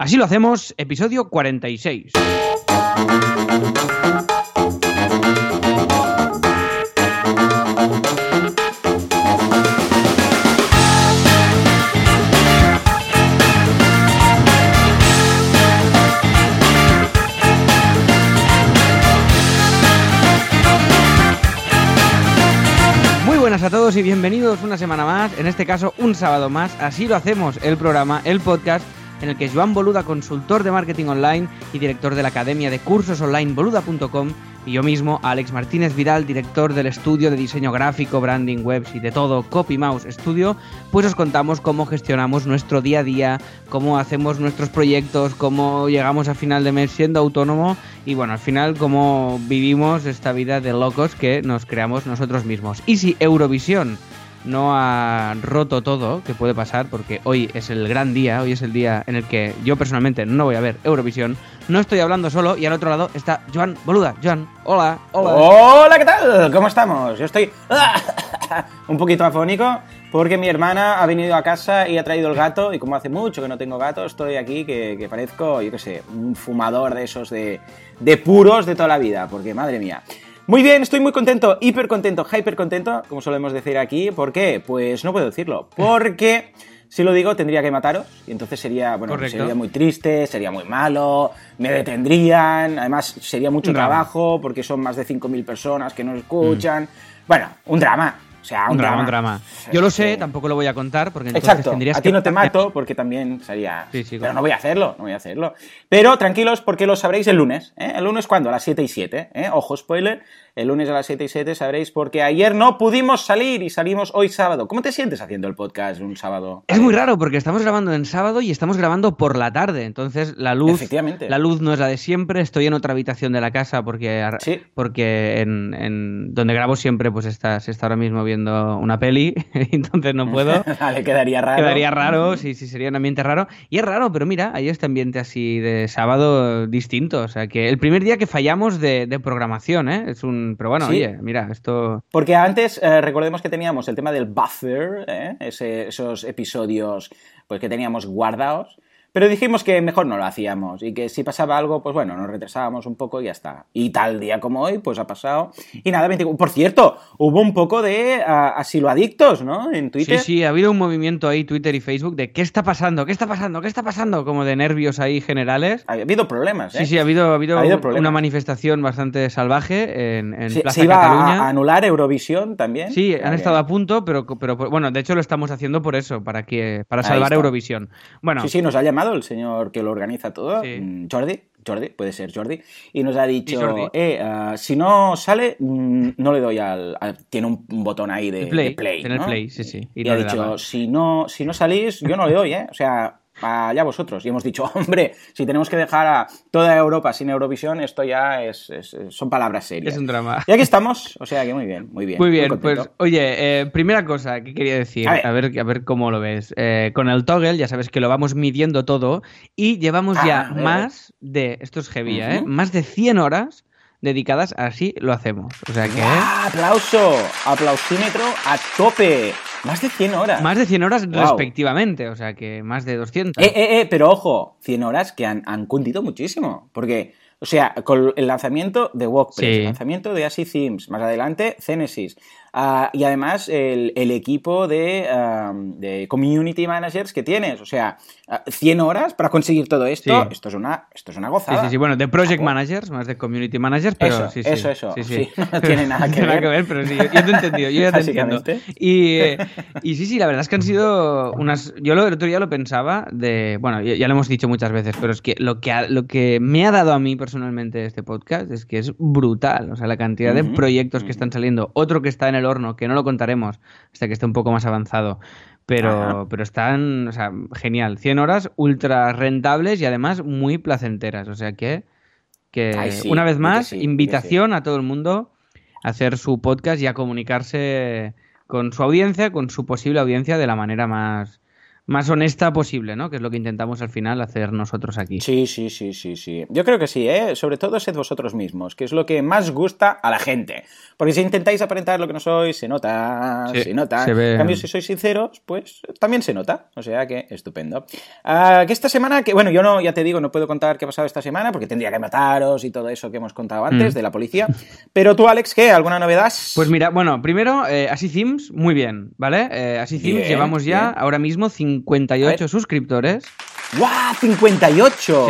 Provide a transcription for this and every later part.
Así lo hacemos, episodio 46. Muy buenas a todos y bienvenidos una semana más, en este caso un sábado más. Así lo hacemos, el programa, el podcast en el que Joan Boluda, consultor de marketing online y director de la academia de cursos online boluda.com, y yo mismo, Alex Martínez Vidal, director del estudio de diseño gráfico, branding, webs y de todo, Copy Mouse Studio, pues os contamos cómo gestionamos nuestro día a día, cómo hacemos nuestros proyectos, cómo llegamos a final de mes siendo autónomo y bueno, al final cómo vivimos esta vida de locos que nos creamos nosotros mismos. Y si Eurovisión no ha roto todo, que puede pasar, porque hoy es el gran día, hoy es el día en el que yo personalmente no voy a ver Eurovisión. No estoy hablando solo y al otro lado está Joan Boluda. Joan, hola, hola. Hola, ¿qué tal? ¿Cómo estamos? Yo estoy un poquito afónico porque mi hermana ha venido a casa y ha traído el gato y como hace mucho que no tengo gato, estoy aquí que, que parezco, yo qué sé, un fumador de esos de, de puros de toda la vida, porque madre mía. Muy bien, estoy muy contento, hiper contento, hyper contento, como solemos decir aquí. ¿Por qué? Pues no puedo decirlo. Porque si lo digo tendría que mataros y entonces sería, bueno, Correcto. sería muy triste, sería muy malo, me detendrían, además sería mucho trabajo porque son más de 5.000 personas que nos escuchan. Bueno, un drama. O sea, un, Un drama, un drama. Yo lo sé, tampoco lo voy a contar porque entonces Exacto. tendrías A ti que no te mato porque también sería. Sí, sí, Pero no voy a hacerlo, no voy a hacerlo. Pero tranquilos porque lo sabréis el lunes. ¿eh? El lunes cuándo? A las 7 y 7. ¿eh? Ojo, spoiler. El lunes a las 7 y 7 sabréis porque ayer no pudimos salir y salimos hoy sábado. ¿Cómo te sientes haciendo el podcast un sábado? Es muy raro porque estamos grabando en sábado y estamos grabando por la tarde, entonces la luz, la luz no es la de siempre. Estoy en otra habitación de la casa porque, Sí. porque en, en donde grabo siempre pues está, se está ahora mismo viendo una peli, entonces no puedo. Vale, quedaría raro. Quedaría raro, sí, sí, sería un ambiente raro. Y es raro, pero mira, hay este ambiente así de sábado distinto. O sea, que el primer día que fallamos de, de programación, ¿eh? Es un. Pero bueno, Sí. oye, mira, esto. Porque antes, eh, recordemos que teníamos el tema del buffer, ¿eh? Ese- esos episodios pues, que teníamos guardados. Pero dijimos que mejor no lo hacíamos y que si pasaba algo, pues bueno, nos retrasábamos un poco y ya está. Y tal día como hoy, pues ha pasado. Y nada, 24 Por cierto, hubo un poco de ah, asiloadictos, ¿no? En Twitter. Sí, sí, ha habido un movimiento ahí, Twitter y Facebook, de qué está pasando, qué está pasando, qué está pasando, como de nervios ahí generales. Ha habido problemas, ¿eh? Sí, sí, ha habido, ha habido, Ha habido problemas. una manifestación bastante salvaje en, en Se, Plaza se iba Cataluña. a anular Eurovisión también. Sí, han estado a punto, pero, pero bueno, de hecho lo estamos haciendo por eso, para que para salvar. Eurovisión. Bueno, Sí, sí, nos ha llamado el señor que lo organiza todo, Sí. mm, Jordi, Jordi, puede ser Jordi, y nos ha dicho, eh, ah, si no sale, mm, no le doy al, al- Tiene un, botón ahí de play, de play ¿no? play, sí, sí. Y, no ha dicho, si no, si no salís, yo no le doy, ¿eh? O sea, allá vosotros. Y hemos dicho, hombre, si tenemos que dejar a toda Europa sin Eurovisión, esto ya es, es- son palabras serias. Es un drama. Y aquí estamos, o sea que muy bien, muy bien. Muy bien, pues oye, eh, primera cosa que quería decir, A a ver. a ver, cómo lo ves. Eh, con el toggle ya sabes que lo vamos midiendo todo y llevamos Ah, ya más de, esto es heavy, ¿eh? Ujú. Más de 100 horas dedicadas a así lo hacemos. O sea que ¡Ah, aplauso, aplausímetro a tope. Más de 100 horas. más de 100 horas Wow. respectivamente, o sea que más de 200. Eh, eh, eh, pero ojo, 100 horas que han, han cundido muchísimo. Porque, o sea, con el lanzamiento de WordPress, Sí. el lanzamiento de ASI Themes, más adelante Genesis. Ah, y además el, el equipo de, ah, de community managers que tienes. O sea, ah, 100 horas para conseguir todo esto. Sí. Esto es una, esto es una gozada. sí, sí, bueno, de project Ah, managers, más de community managers, pero Eso, sí, sí. eso, eso. Sí, no tiene nada que Nada ver. pero sí, yo, yo te he entendido, yo ya te entiendo. Y, eh, y sí, sí, la verdad es que han sido unas... Yo lo, el otro día lo pensaba de... Bueno, ya, ya lo hemos dicho muchas veces, pero es que lo, que ha- lo que me ha dado a mí personalmente este podcast es que es brutal. O sea, la cantidad de proyectos que están saliendo. Otro que está en el horno, que no lo contaremos hasta que esté un poco más avanzado. Pero, Ajá. pero están, o sea, genial. 100 horas ultra rentables y además muy placenteras. O sea que, que Ay, sí, una vez más, sí, invitación a todo el mundo a hacer su podcast y a comunicarse con su audiencia, con su posible audiencia de la manera más, más honesta posible, ¿no? Que es lo que intentamos al final hacer nosotros aquí. Sí, sí, sí, sí, sí. Yo creo que sí, ¿eh? Sobre todo sed vosotros mismos, que es lo que más gusta a la gente. Porque si intentáis aparentar lo que no sois, se nota, Sí, se nota. se ve. En cambio, si sois sinceros, pues también se nota. O sea que estupendo. Ah, que esta semana, que bueno, yo no, ya te digo, no puedo contar qué ha pasado esta semana porque tendría que mataros y todo eso que hemos contado antes Mm. de la policía. Pero tú, Alex, ¿qué? ¿Alguna novedad? Pues mira, bueno, primero, eh, Así Themes, muy bien, ¿vale? Eh, Así Bien, llevamos ya bien. ahora mismo A 58 ver. suscriptores. ¡Guau! ¡58!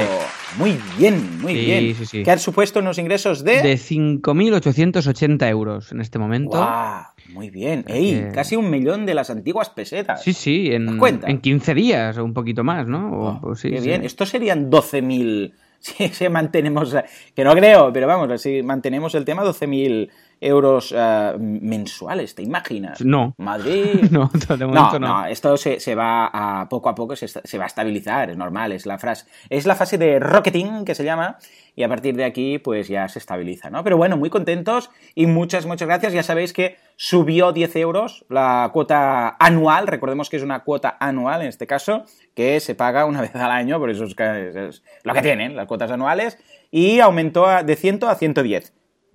Muy bien, muy Sí, bien. sí, sí. Que han supuesto unos ingresos de... De 5.880 euros en este momento. ¡Guau! Muy bien. ¡Ey! Eh, Casi un millón de las antiguas pesetas. Sí, sí, ¿Te en, en 15 días o un poquito más, ¿no? O- Oh, pues sí, qué sí. bien. Esto serían 12.000. Si, si mantenemos. Que no creo, pero vamos, si mantenemos el tema, 12.000 euros eh, mensuales, ¿te imaginas? No. Madrid. No, de momento no, no. esto se, se va a poco a poco, se, se va a estabilizar, es normal, es la, frase, es la fase de rocketing que se llama, y a partir de aquí pues ya se estabiliza, ¿no? Pero bueno, muy contentos y muchas, muchas gracias. Ya sabéis que subió 10 euros la cuota anual, recordemos que es una cuota anual en este caso, que se paga una vez al año, por eso es, que- es- lo que tienen las cuotas anuales, y aumentó de 100 a 110.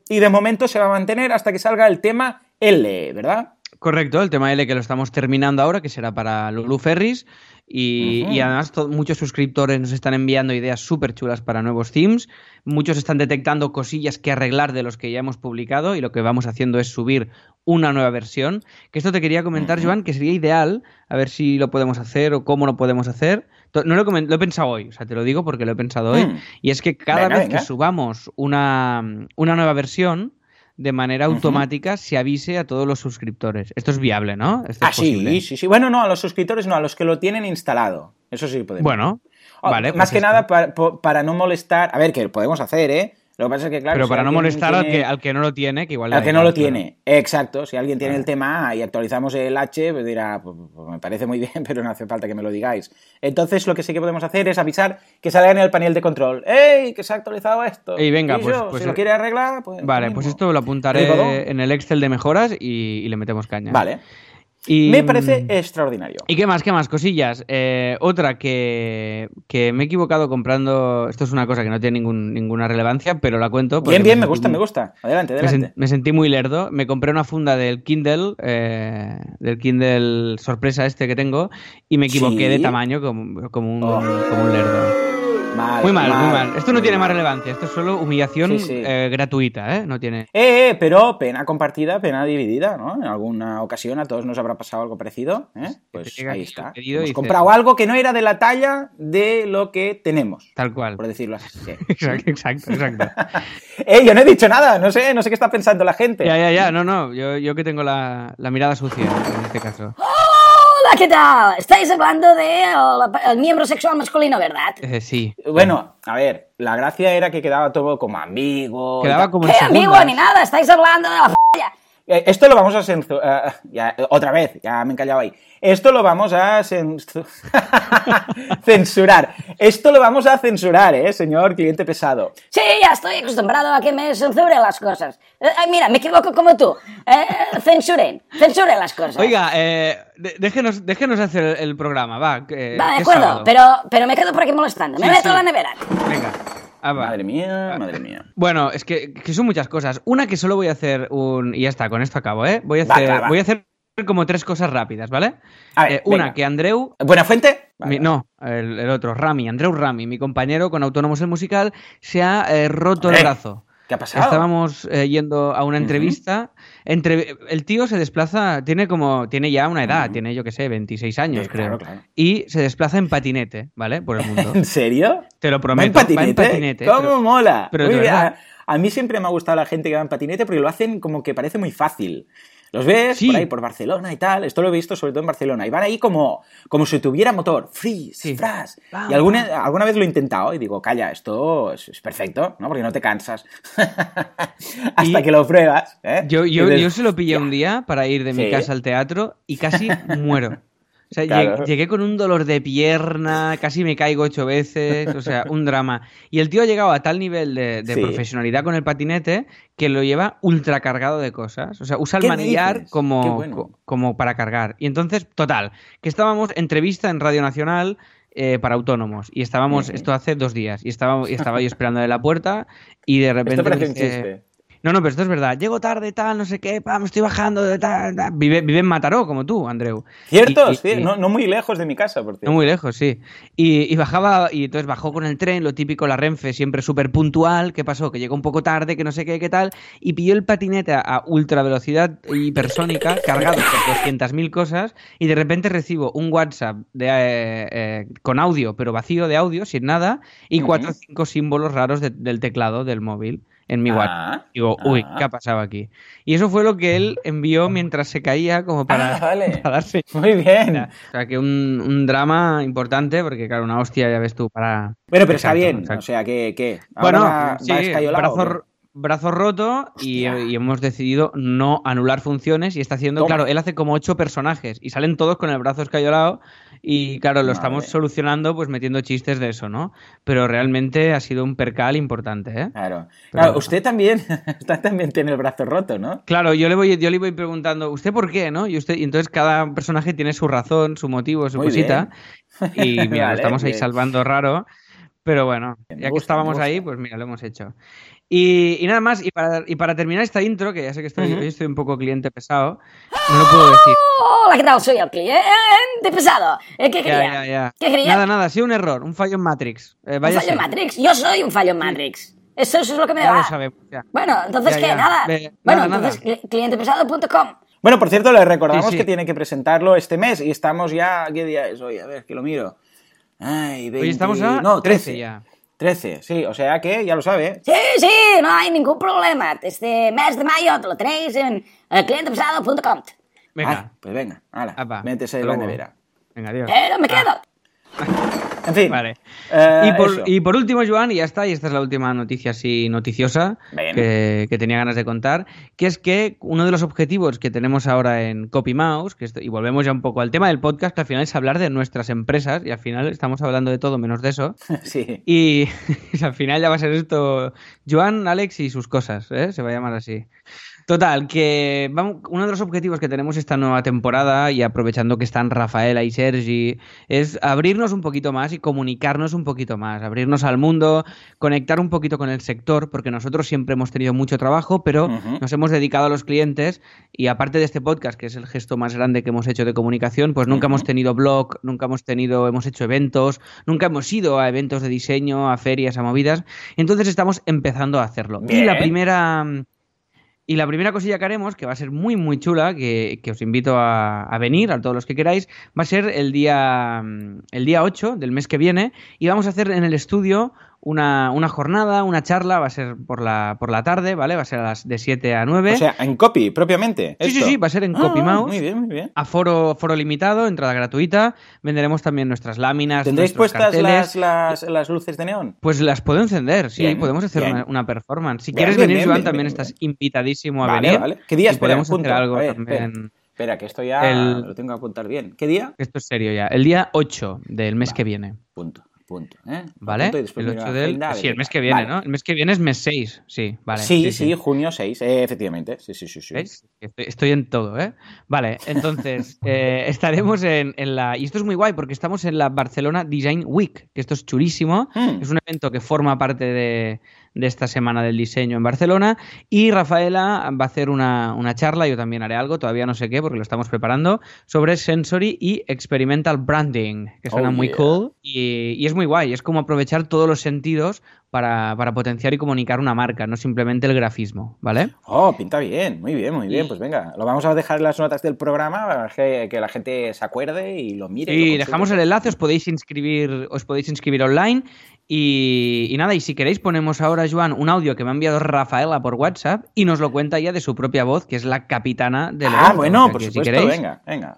Y de momento se va a mantener hasta que salga el tema L, ¿verdad? Correcto, el tema L que lo estamos terminando ahora, que será para Lulu Ferris. Y, además muchos suscriptores nos están enviando ideas súper chulas para nuevos themes. Muchos están detectando cosillas que arreglar de los que ya hemos publicado y lo que vamos haciendo es subir una nueva versión. Que esto te quería comentar. Joan, que sería ideal, a ver si lo podemos hacer o cómo lo podemos hacer. No lo lo he pensado hoy, o sea, te lo digo porque lo he pensado hoy. Mm. Y es que cada Venga, vez venga. que subamos una, una nueva versión, de manera automática se avise a todos los suscriptores. Esto es viable, ¿no? Esto Ah, es sí, sí, sí. Bueno, no, a los suscriptores no, a los que lo tienen instalado. Eso sí podemos. Bueno, Oh, vale. Más pues que esto. nada para, para no molestar. A ver, que lo podemos hacer, ¿eh? Lo que pasa es que, claro. Pero si para no molestar al, que, al que no lo tiene, que igual al que no lo claro. tiene. Exacto. Si alguien tiene el tema A y actualizamos el H, pues dirá, pues, pues me parece muy bien, pero no hace falta que me lo digáis. Entonces, lo que sí que podemos hacer es avisar que salga en el panel de control. ¡Ey! Que se ha actualizado esto. Ey, venga, Y pues- yo, pues- si lo quiere arreglar, pues. Vale, pues esto lo apuntaré Rigodón. en el Excel de mejoras y, y le metemos caña. Vale. Y, Me parece extraordinario. ¿Y qué más? ¿Qué más? Cosillas. Eh, otra que, que me he equivocado comprando. Esto es una cosa que no tiene ningún- ninguna relevancia, pero la cuento. Bien, bien, me gusta, muy- me gusta. Adelante, Me, adelante. sen- me sentí muy lerdo. Me compré una funda del Kindle, eh, del Kindle sorpresa este que tengo, y me equivoqué Sí. de tamaño como, como, un, Oh. como un lerdo. Mal, Muy mal, muy mal. Esto no tiene más relevancia. Esto es solo humillación Sí, sí. eh, gratuita, ¿eh? No tiene. Eh, eh, pero pena compartida, pena dividida, ¿no? En alguna ocasión a todos nos habrá pasado algo parecido, ¿eh? Pues ahí está. Hemos comprado algo que no era de la talla de lo que tenemos, Tal cual. por decirlo así. Exacto, exacto, exacto. eh, yo no he dicho nada, no sé, no sé qué está pensando la gente. Ya, ya, ya. No, no. Yo, yo que tengo la, la mirada sucia en este caso. Hola, ¿qué tal? Estáis hablando de el, el miembro sexual masculino, ¿verdad? Eh, sí. Bueno, a ver, la gracia era que quedaba todo como amigo. Quedaba como en ¿Qué amigo ni nada? Estáis hablando de la polla. Eh, Esto lo vamos a censurar. otra vez, ya me he encallado ahí. Esto lo vamos a censu- censurar. Esto lo vamos a censurar, ¿eh, señor cliente pesado? Sí, ya estoy acostumbrado a que me censuren las cosas. Eh, eh, mira, me equivoco como tú. Eh, censuren, censuren las cosas. Oiga, eh, déjenos, déjenos hacer el, el programa, va. Va, de acuerdo, sábado. pero, pero me quedo por aquí molestando. Me Sí, meto sí. a la nevera. Venga. Ah. Madre mía, madre mía. Bueno, es que, que son muchas cosas. Una que solo voy a hacer un. Y ya está, con esto acabo, ¿eh? Voy a hacer, va, va. Voy a hacer como tres cosas rápidas, ¿vale? A ver, Eh, una, que Andreu. ¿Buena fuente? mi- no, el, el otro, Rami, Andreu Rami, mi compañero con Autónomos el Musical, se ha eh, roto el brazo. ¿Qué ha pasado? Estábamos eh, yendo a una entrevista. Entre, el tío se desplaza, tiene como, tiene ya una edad, tiene yo que sé, 26 años, Sí, creo. claro, claro. Y se desplaza en patinete, ¿vale? Por el mundo. ¿En serio? Te lo ¿Va prometo. en patinete? va en patinete, ¿Cómo pero- mola? pero. A, a mí siempre me ha gustado la gente que va en patinete porque lo hacen como que parece muy fácil. Los ves Sí. por ahí, por Barcelona y tal. Esto lo he visto sobre todo en Barcelona. Y van ahí como, como si tuviera motor. Freeze, Sí. fras. Y alguna, alguna vez lo he intentado y digo, calla, esto es, es perfecto, ¿no? Porque no te cansas. Hasta Y- que lo pruebas. ¿eh? Yo, yo, dices, yo se lo pillé un día para ir de mi casa al teatro y casi muero. O sea, Claro. lleg- llegué con un dolor de pierna, casi me caigo ocho veces, o sea, un drama. Y el tío ha llegado a tal nivel de, de Sí. profesionalidad con el patinete que lo lleva ultra cargado de cosas. O sea, usa el ¿Qué manillar dices? Como, bueno. co- como para cargar. Y entonces, total, que estábamos entrevista en Radio Nacional eh, para autónomos. Y estábamos, esto hace dos días, y estaba, y estaba yo esperando en la puerta y de repente... Esto parece un dice- chiste. No, no, pero esto es verdad. Llego tarde, tal, no sé qué, pa, me estoy bajando de tal, tal. Vive, vive en Mataró, como tú, Andreu. Cierto, Y- sí, y- no, no muy lejos de mi casa, por no cierto. muy lejos, sí. Y, y bajaba, y entonces bajó con el tren, lo típico, la Renfe, siempre súper puntual. ¿Qué pasó? Que llegó un poco tarde, que no sé qué, qué tal, y pilló el patinete a, ultra velocidad hipersónica, cargado con 200.000 cosas, y de repente recibo un WhatsApp de, eh, eh, con audio, pero vacío de audio, sin nada, y cuatro o cinco símbolos raros de- del teclado del móvil en mi Ah, WhatsApp. Digo, uy, ah. ¿qué ha pasado aquí? Y eso fue lo que él envió mientras se caía, como para, Ah, vale. para darse Muy bien. o sea, que un, un drama importante, porque claro, una hostia, ya ves tú, para... Bueno, pero está bien. exacto. O sea, que. que ahora Bueno, va, sí, va escayolado, brazo, ¿o roto y, hemos decidido no anular funciones y está haciendo, Toma. claro, él hace como ocho personajes y salen todos con el brazo escayolado y claro, lo Madre. estamos solucionando pues metiendo chistes de eso, ¿no? Pero realmente ha sido un percal importante, ¿eh? Claro. Pero Claro, usted también, usted también tiene el brazo roto, ¿no? Claro, yo le voy, yo le voy preguntando, ¿usted por qué, no? Y usted, y entonces cada personaje tiene su razón, su motivo, su Muy cosita. Y mira, lo estamos ahí bien. salvando raro. Pero bueno, Me ya que gusta, me estábamos ahí, pues mira, lo hemos hecho. Y, y nada más, y para, y para terminar esta intro, que ya sé que estoy, Ujú. hoy estoy un poco cliente pesado, no lo puedo decir. Hola, ¿qué tal? Soy el cliente pesado. Eh, ¿Qué Ya, quería? ya, ya. ¿Qué quería? Nada, nada, ha sido un error, un fallo en Matrix. Eh, ¿Un váyase. fallo en Matrix? Yo soy un fallo en Matrix. Eso, eso es lo que me Ya da. lo sabemos, ya. Bueno, entonces, Ya, ¿qué? ya. Nada. Ve- bueno, nada, entonces, cli- clientepesado.com. Bueno, por cierto, le recordamos Sí, sí. que tiene que presentarlo este mes y estamos ya. ¿Qué día es hoy? A ver, que lo miro. Ay, 20... Hoy estamos a no, 13 ya. 13, sí, o sea que ya lo sabe. Sí, sí, no hay ningún problema. Este mes de mayo lo tenéis en eh, clientepesado.com. Venga, Ah, pues venga, hala, métese en la nevera. venga, adiós. Pero me quedo. En fin. Vale. eh, y, por, eso. y por último, Joan, y ya está, y esta es la última noticia así noticiosa que, que tenía ganas de contar, que es que uno de los objetivos que tenemos ahora en CopyMouse, que esto- y volvemos ya un poco al tema del podcast, que al final es hablar de nuestras empresas, y al final estamos hablando de todo menos de eso. Sí. Y al final ya va a ser esto Joan, Alex y sus cosas, ¿eh? se va a llamar así. Total, que vamos, uno de los objetivos que tenemos esta nueva temporada, y aprovechando que están Rafaela y Sergi, es abrirnos un poquito más y comunicarnos un poquito más, abrirnos al mundo, conectar un poquito con el sector, porque nosotros siempre hemos tenido mucho trabajo, pero nos hemos dedicado a los clientes y aparte de este podcast, que es el gesto más grande que hemos hecho de comunicación, pues nunca hemos tenido blog, nunca hemos tenido, hemos hecho eventos, nunca hemos ido a eventos de diseño, a ferias, a movidas. Entonces estamos empezando a hacerlo. Y la primera y la primera cosilla que haremos, que va a ser muy, muy chula, que, que os invito a, venir, a todos los que queráis, va a ser el día, mm, el día 8 del mes que viene y vamos a hacer en el estudio una, una jornada, una charla, va a ser por la, por la tarde, ¿vale? Va a ser a las de 7 a 9. O sea, en copy, propiamente. sí, sí, esto. sí, va a ser en Ah, CopyMouse. Muy bien, muy bien. Aforo foro limitado, entrada gratuita. Venderemos también nuestras láminas. ¿Tendréis puestas las, las, las luces de neón? Pues las puedo encender, sí, Bien, podemos hacer una, una performance. Si Bien, quieres bien, venir, Joan, también estás invitadísimo a Vale, venir. vale. ¿Qué día? Y Espera, podemos hacer algo A ver, también. Espera. Espera, que esto ya El- lo tengo que apuntar bien. ¿Qué día? Esto es serio ya. El día 8 del mes que viene. Punto, punto. ¿eh? ¿Vale? Apunto y después el miro 8 la del. agenda, Sí, el mes que viene, Vale. ¿no? El mes que viene es mes 6. Sí, vale. Sí, sí, junio 6, eh, efectivamente. Sí, sí, sí. sí. Estoy en todo, ¿eh? Vale, entonces eh, estaremos en, en la. Y esto es muy guay porque estamos en la Barcelona Design Week, que esto es chulísimo. Mm. Es un evento que forma parte de, de esta semana del diseño en Barcelona. Y Rafaela va a hacer una, una charla, yo también haré algo, todavía no sé qué porque lo estamos preparando, sobre sensory y experimental branding, que suena Oh, muy yeah. cool. Y, y es muy guay, es como aprovechar todos los sentidos para, para potenciar y comunicar una marca, no simplemente el grafismo, ¿vale? Oh, pinta bien, muy bien, muy bien. Pues venga, lo vamos a dejar en las notas del programa para que, que la gente se acuerde y lo mire. y lo dejamos el enlace, os podéis inscribir, os podéis inscribir online. Y, y nada, y si queréis, ponemos ahora, Joan, un audio que me ha enviado Rafaela por WhatsApp y nos lo cuenta ya de su propia voz, que es la capitana del Ah, evento. bueno, O sea por que si supuesto, queréis- venga, venga,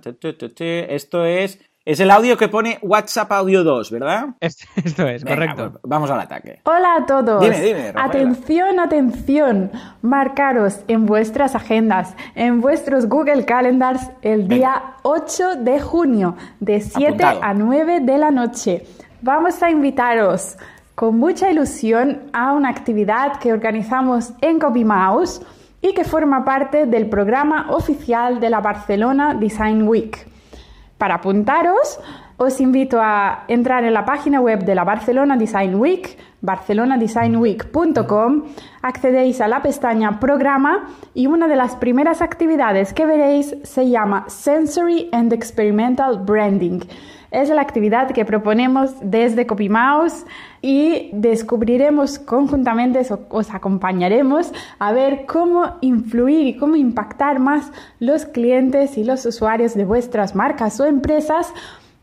tu, tu, tu. Esto es Es el audio que pone WhatsApp Audio 2, ¿verdad? Esto, esto es, Venga, correcto. pues vamos al ataque. Hola a todos. Dime, dime, Rafaela. atención, atención. Marcaros en vuestras agendas, en vuestros Google Calendars, el Venga. día 8 de junio, de 7 Apuntado. a 9 de la noche. Vamos a invitaros con mucha ilusión a una actividad que organizamos en CopyMouse y que forma parte del programa oficial de la Barcelona Design Week. Para apuntaros, os invito a entrar en la página web de la Barcelona Design Week, barcelonadesignweek.com, accedéis a la pestaña Programa y una de las primeras actividades que veréis se llama Sensory and Experimental Branding. Es la actividad que proponemos desde CopyMouse y descubriremos conjuntamente, os- os acompañaremos a ver cómo influir y cómo impactar más los clientes y los usuarios de vuestras marcas o empresas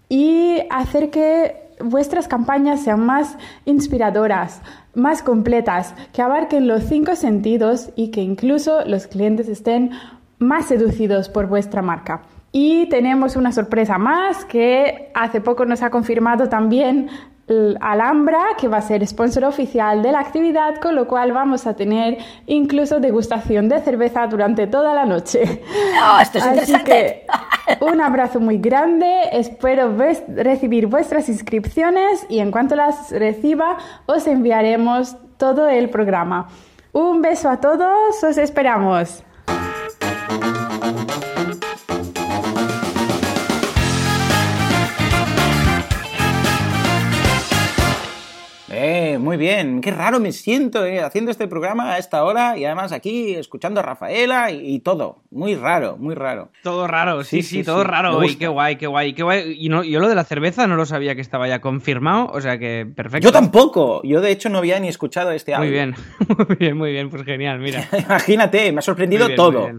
y hacer que vuestras campañas sean más inspiradoras, más completas, que abarquen los cinco sentidos y que incluso los clientes estén más seducidos por vuestra marca. Y tenemos una sorpresa más que hace poco nos ha confirmado también Alhambra, que va a ser sponsor oficial de la actividad, con lo cual vamos a tener incluso degustación de cerveza durante toda la noche. Oh, esto es Así interesante. que un abrazo muy grande, espero recibir vuestras inscripciones y en cuanto las reciba os enviaremos todo el programa. Un beso a todos, os esperamos. game. Muy bien. Qué raro me siento eh, haciendo este programa a esta hora y además aquí escuchando a Rafaela y, y todo. Muy raro, muy raro. Todo raro, sí, Sí, sí, sí, todo sí, raro. Y qué guay, qué guay, qué guay. Y no, yo lo de la cerveza no lo sabía que estaba ya confirmado, o sea que perfecto. Yo tampoco. Yo de hecho no había ni escuchado este audio. Muy bien, muy bien, muy bien, pues genial, mira. Imagínate, me ha sorprendido bien, todo.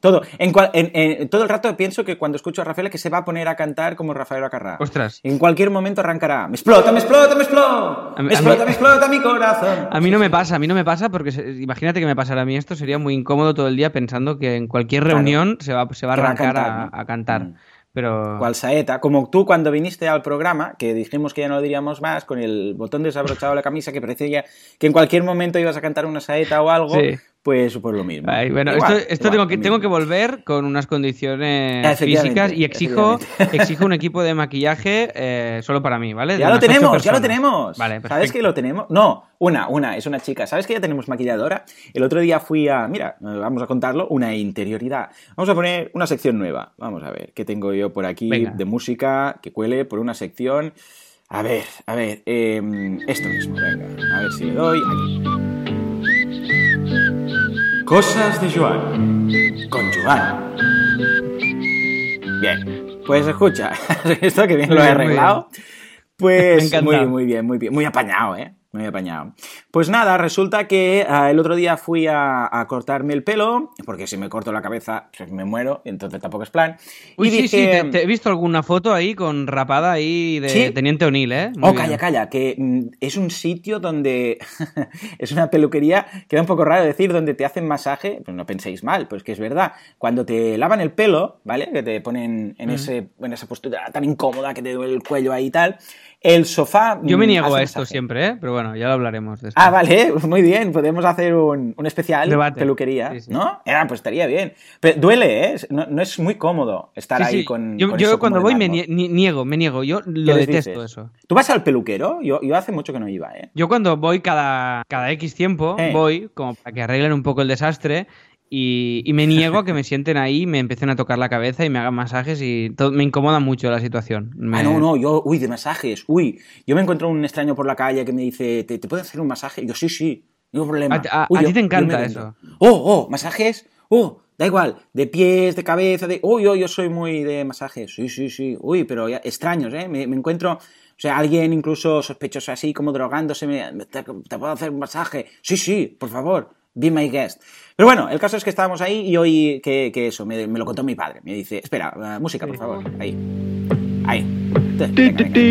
Todo. En cual- en- en- todo el rato pienso que cuando escucho a Rafaela que se va a poner a cantar como Rafael Acarrá. Ostras. En cualquier momento arrancará. Me explota, me explota, me explota. Me explota, me explota mi corazón. A mí no me pasa, a mí no me pasa porque se- imagínate que me pasara a mí esto, sería muy incómodo todo el día pensando que en cualquier Claro. reunión se va, se va a Que va a arrancar a, cantar, ¿no? a cantar. Mm. Pero... Cual saeta, como tú cuando viniste al programa, que dijimos que ya no lo diríamos más, con el botón desabrochado de la camisa, que parecía que en cualquier momento ibas a cantar una saeta o algo, Sí. Pues, pues lo mismo. Ay, bueno, Igual, esto, esto igual, tengo, que, tengo que volver con unas condiciones físicas y exijo, exijo un equipo de maquillaje eh, solo para mí, ¿vale? De Ya lo tenemos, ya lo tenemos. Vale, ¿Sabes perfecto. que lo tenemos? No, una, una, es una chica. ¿Sabes que ya tenemos maquilladora? El otro día fui a, mira, vamos a contarlo, una interioridad. Vamos a poner una sección nueva. Vamos a ver, ¿qué tengo yo por aquí Venga. de música que cuele por una sección? A ver, a ver, em, esto mismo, venga, a ver si le doy aquí. Cosas de Joan. Con Joan. Bien, pues escucha, esto que bien lo he arreglado. Me Pues encanta. muy, muy bien, muy bien. Muy apañado, ¿eh? Muy apañado. Pues nada, resulta que ah, el otro día fui a, a cortarme el pelo, porque si me corto la cabeza, pues me muero, entonces tampoco es plan. Uy, y sí, sí, dije, te, te he visto alguna foto ahí con rapada ahí de Sí. Teniente O'Neill, ¿eh? Muy Oh, bien. calla, calla, que mm, es un sitio donde es una peluquería, queda un poco raro decir, donde te hacen masaje, pues no penséis mal, pues que es verdad, cuando te lavan el pelo, ¿vale? Que te ponen en, ese, en esa postura tan incómoda que te duele el cuello ahí y tal, el sofá... Yo me mm, niego a esto masaje. siempre, ¿eh? Pero bueno, ya lo hablaremos de esto. Ah, vale, muy bien, podemos hacer un, un especial Debate. peluquería, Sí, sí. ¿no? Ah, pues estaría bien. Pero duele, ¿eh? No, no es muy cómodo estar ahí con. Yo, con yo eso cuando voy me niego, me niego. Yo ¿Qué lo detesto dices? eso. ¿Tú vas al peluquero? Yo, yo hace mucho que no iba, ¿eh? Yo cuando voy cada, cada X tiempo, Eh. voy como para que arreglen un poco el desastre y, y me niego a que me sienten ahí, me empiecen a tocar la cabeza y me hagan masajes y todo, me incomoda mucho la situación. Me- Ah, no, no, yo, uy, de masajes, uy. Yo me encuentro un extraño por la calle que me dice, ¿te, te puedo hacer un masaje? Y yo, sí, sí, no hay problema. A- a- Uy, a yo- ti te encanta eso. Oh, oh, masajes, oh, da igual, de pies, de cabeza, de... Uy, yo, yo soy muy de masajes, sí, sí, sí. Uy, pero ya- extraños, ¿eh? Me, me encuentro, o sea, alguien incluso sospechoso así, como drogándose, me, ¿te, te puedo hacer un masaje? Sí, sí, por favor, be my guest. Pero bueno, el caso es que estábamos ahí y hoy, que, que eso, me, me lo contó mi padre. Me dice, espera, eh, música, por favor, ahí. Ahí. Venga, venga.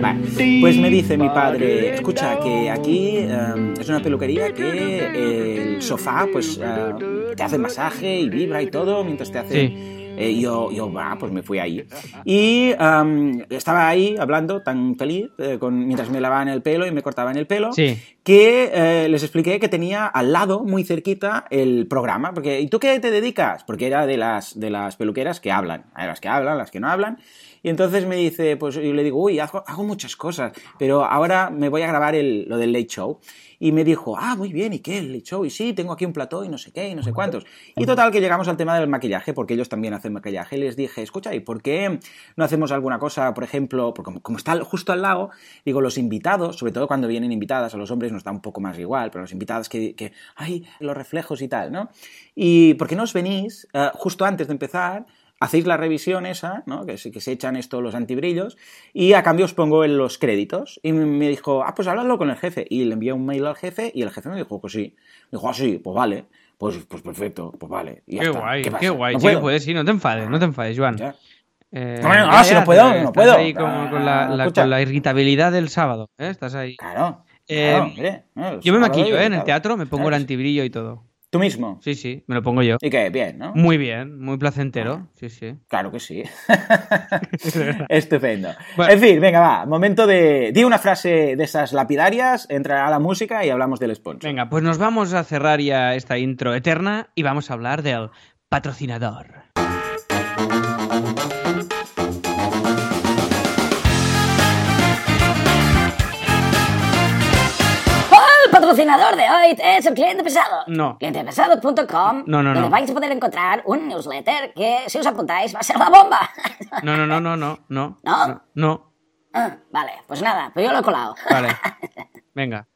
Vale. Pues me dice mi padre, escucha, que aquí eh, es una peluquería que el sofá pues eh, te hace masaje y vibra y todo mientras te hace Sí. Eh, yo, yo, va, pues me fui ahí. Y am, estaba ahí hablando tan feliz, eh, con, mientras me lavaban el pelo y me cortaban el pelo, Sí. que eh, les expliqué que tenía al lado, muy cerquita, el programa. Porque, ¿y tú qué te dedicas? Porque era de las, de las peluqueras que hablan. Las que hablan, las que no hablan. Y entonces me dice, pues yo le digo, uy, hago, hago muchas cosas, pero ahora me voy a grabar el- lo del Late Show. Y me dijo, ah, muy bien, ¿y qué? El Show. Y sí, tengo aquí un plató y no sé qué, y no sé cuántos. Y total, que llegamos al tema del maquillaje, porque ellos también hacen maquillaje. Y les dije, escucha, ¿y por qué no hacemos alguna cosa, por ejemplo, porque como, como está justo al lado, digo, los invitados, sobre todo cuando vienen invitadas, a los hombres nos da un poco más igual, pero los invitados que, que ay, los reflejos y tal, ¿no? Y ¿por qué no os venís eh, justo antes de empezar? Hacéis la revisión esa, ¿no? que, se, que se echan esto los antibrillos, y a cambio os pongo en los créditos. Y me dijo, ah, pues háblalo con el jefe. Y le envié un mail al jefe y el jefe me dijo, pues sí. Me dijo, ah, sí, pues vale. Pues, pues perfecto, pues vale. Y ya Qué está. guay, ¿Qué guay. No que puedes, sí, no te enfades, no te enfades, Joan. Ya. Eh, No, no, si no puedo, te- no estás puedo. ahí como con la, la- escucha. con la irritabilidad del sábado, ¿eh? Estás ahí. Claro. Eh, Yo me maquillo, ¿eh? En el teatro me pongo Claro el que antibrillo y todo. ¿Tú mismo? Sí, sí, me lo pongo yo. Y que bien, ¿no? Muy bien, muy placentero. Sí, sí. Claro que sí. Estupendo. Bueno. En fin, venga, va. Momento de. Di una frase de esas lapidarias, entrará la música y hablamos del sponsor. Venga, pues nos vamos a cerrar ya esta intro eterna y vamos a hablar del patrocinador. Patrocinador de hoy es el cliente pesado. No. Clientepesado.com, No, no, donde no. vais a poder encontrar un newsletter que, si os apuntáis, va a ser la bomba. No, no, no, no, no, no. ¿No? No. Ah, vale, pues nada, pues yo lo he colado. Vale. Venga.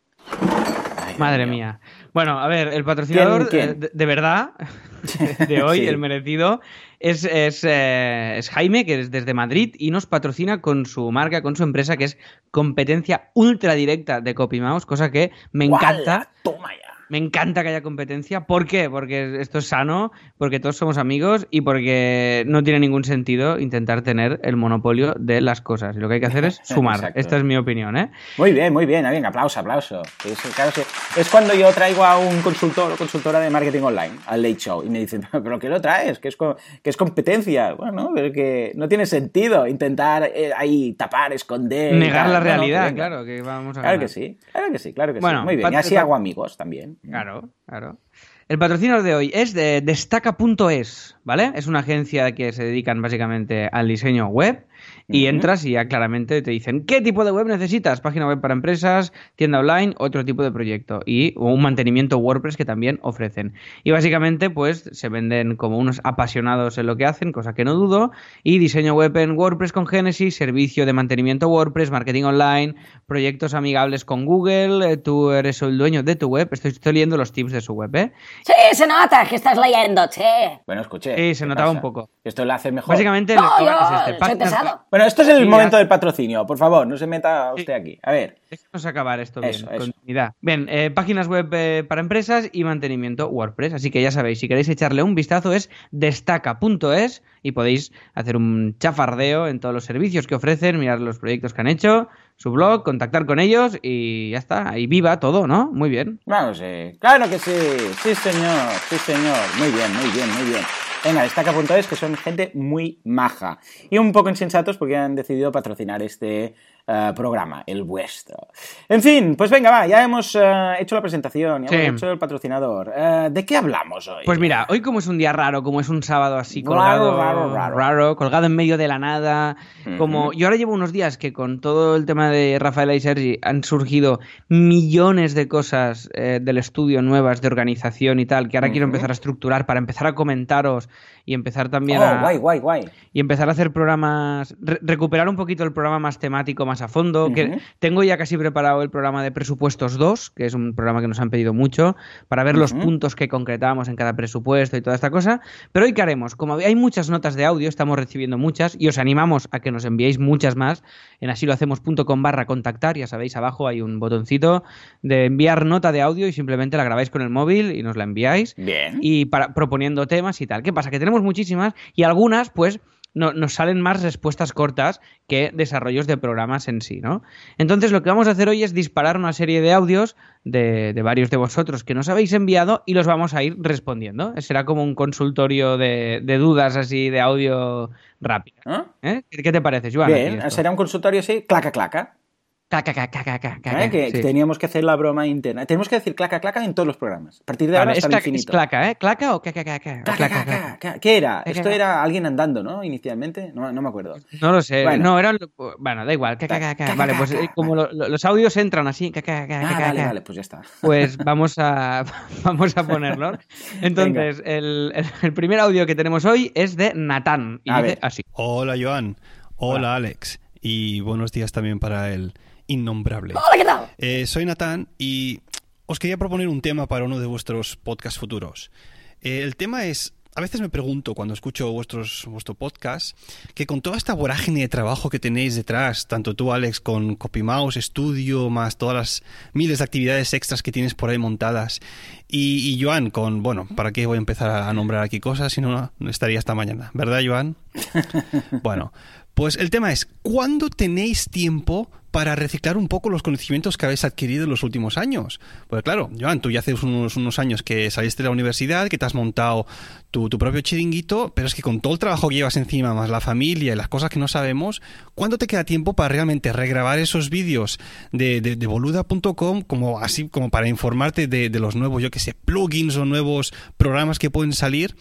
Ay, Madre mía. Bueno, a ver, el patrocinador ¿Quién, quién? eh, De, de verdad de hoy, Sí. el merecido, es, es, eh, es Jaime, que es desde Madrid y nos patrocina con su marca, con su empresa, que es competencia ultra directa de CopyMouse, cosa que me encanta. Toma ya. Me encanta que haya competencia. ¿Por qué? Porque esto es sano, porque todos somos amigos y porque no tiene ningún sentido intentar tener el monopolio de las cosas. Y lo que hay que hacer es sumar. Exacto. Esta es mi opinión, ¿eh? Muy bien, muy bien. Bien, aplauso, aplauso. Es, claro, sí. es cuando yo traigo a un consultor o consultora de marketing online al Late Show y me dicen, ¿pero qué lo traes? Que es, que es competencia. Bueno, pero que no tiene sentido intentar eh, ahí tapar, esconder. Negar tal. la No, no, que realidad, claro, que vamos a Claro ganar. que sí, claro que sí, claro que Bueno, sí. Muy bien, y así hago amigos también. Claro, claro. El patrocinador de hoy es de destaca.es, ¿vale? Es una agencia que se dedican básicamente al diseño web y entras y ya claramente te dicen qué tipo de web necesitas, página web para empresas, tienda online, otro tipo de proyecto y un mantenimiento WordPress que también ofrecen. Y básicamente pues se venden como unos apasionados en lo que hacen, cosa que no dudo, y diseño web en WordPress con Genesis, servicio de mantenimiento WordPress, marketing online, proyectos amigables con Google, eh, tú eres el dueño de tu web, estoy, estoy leyendo los tips de su web, ¿eh? Sí, se nota que estás leyendo, che. Bueno, escuché. Sí, se ¿qué notaba pasa? un poco. Esto lo hace mejor. Básicamente No, el yo es este, soy pesado. Bueno, esto es el Sí, momento del patrocinio. Por favor, no se meta usted Sí. aquí. A ver. Déjanos acabar esto bien, Eso. Bien, eh, páginas web eh, para empresas y mantenimiento WordPress. Así que ya sabéis, si queréis echarle un vistazo es destaca.es y podéis hacer un chafardeo en todos los servicios que ofrecen, mirar los proyectos que han hecho, su blog, contactar con ellos y ya está. Ahí viva todo, ¿no? Muy bien. Vamos, eh, claro que sí, sí señor, sí señor, muy bien, muy bien, muy bien. Venga, destaca.es que son gente muy maja. Y un poco insensatos porque han decidido patrocinar este eh, programa, el vuestro. En fin, pues venga, va, ya hemos eh, hecho la presentación, ya Sí. hemos hecho el patrocinador. Eh, ¿De qué hablamos hoy? Pues mira, hoy como es un día raro, como es un sábado así Raro, colgado, raro, raro. colgado en medio de la nada, como yo ahora llevo unos días que con todo el tema de Rafaela y Sergi han surgido millones de cosas eh, del estudio nuevas de organización y tal, que ahora quiero empezar a estructurar para empezar a comentaros y empezar también Oh, a guay, guay, guay. y empezar a hacer programas, re- recuperar un poquito el programa más temático, más a fondo. Que tengo ya casi preparado el programa de presupuestos 2, que es un programa que nos han pedido mucho, para ver los puntos que concretamos en cada presupuesto y toda esta cosa. Pero hoy qué haremos, como hay muchas notas de audio, estamos recibiendo muchas y os animamos a que nos enviéis muchas más en asilohacemos.com barra contactar, ya sabéis, abajo hay un botoncito de enviar nota de audio y simplemente la grabáis con el móvil y nos la enviáis Bien. y para, proponiendo temas y tal. ¿Qué pasa? Que tenemos muchísimas y algunas, pues, no, nos salen más respuestas cortas que desarrollos de programas en sí, ¿no? Entonces lo que vamos a hacer hoy es disparar una serie de audios de, de varios de vosotros que nos habéis enviado y los vamos a ir respondiendo. Será como un consultorio de, de dudas así de audio rápido. ¿Ah? ¿eh? ¿Qué te parece, Joan? Bien, será un consultorio así, claca, claca. Claca, claca, claca, claca, ¿eh? Que sí. teníamos que hacer la broma interna. Tenemos que decir claca, claca en todos los programas. A partir de Vale, ahora es, hasta el claca, es infinito. claca, ¿eh? ¿Claca o claca, claca? Claca, Claca, claca, claca. ¿Qué era? Esto era alguien andando, ¿no? Inicialmente. No, no me acuerdo. No lo sé. Bueno. No, era. Bueno, da igual. Vale, pues eh, como lo- lo- los audios entran así. claca, claca, Ah, vale, vale, pues ya está. Pues vamos a, vamos a ponerlo. Entonces, el, el- el primer audio que tenemos hoy es de Natán. Y A dice ver. así. Hola Joan, hola, Alex y buenos días también para el innombrable. Hola, ¿qué tal? Eh, soy Natán y os quería proponer un tema para uno de vuestros podcasts futuros. Eh, el tema es, a veces me pregunto cuando escucho vuestros, vuestro podcast, que con toda esta vorágine de trabajo que tenéis detrás, tanto tú Alex con CopyMouse, estudio, más todas las miles de actividades extras que tienes por ahí montadas, y, y Joan con, bueno, ¿para qué voy a empezar a nombrar aquí cosas si no no estaría esta mañana? ¿Verdad Joan? Bueno, pues el tema es, ¿cuándo tenéis tiempo para reciclar un poco los conocimientos que habéis adquirido en los últimos años? Pues claro, Joan, tú ya hace unos, unos años que saliste de la universidad, que te has montado tu, tu propio chiringuito, pero es que con todo el trabajo que llevas encima, más la familia y las cosas que no sabemos, ¿cuándo te queda tiempo para realmente regrabar esos vídeos de, de, de boluda.com como así como para informarte de, de los nuevos, yo que sé, plugins o nuevos programas que pueden salir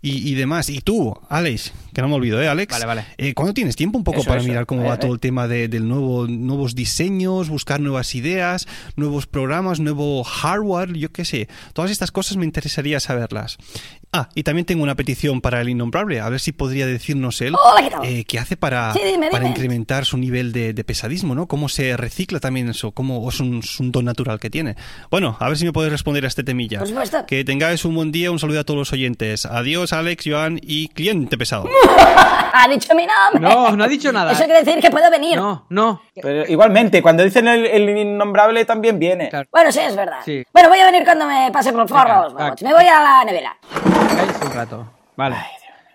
y, y demás? Y tú, Alex, que no me olvido, ¿eh, Alex? Vale, vale. Eh, ¿Cuándo tienes tiempo un poco Eso, para eso. mirar cómo Eh, va eh. todo el tema de, del nuevo, nuevos diseños, buscar nuevas ideas, nuevos programas, nuevo hardware, yo qué sé? Todas estas cosas me interesaría saberlas. Ah, y también tengo una petición para el innombrable, a ver si podría decirnos él Hola, ¿qué tal? eh, qué hace para, Sí, dime, para dime. incrementar su nivel de, de pesadismo, ¿no? ¿Cómo se recicla también eso? ¿Cómo es un, es un don natural que tiene? Bueno, a ver si me puedes responder a este temilla. Por supuesto. Que tengáis un buen día, un saludo a todos los oyentes. Adiós, Alex, Joan y cliente pesado. Ha dicho mi nombre. No, no ha dicho nada. Eso quiere decir que puedo venir. No, no. Pero igualmente, cuando dicen el, el innombrable también viene. Claro. Bueno, sí, es verdad. Sí. Bueno, voy a venir cuando me pase por forro Venga, los huevos. va. Me voy a la nevera. Un rato. Vale.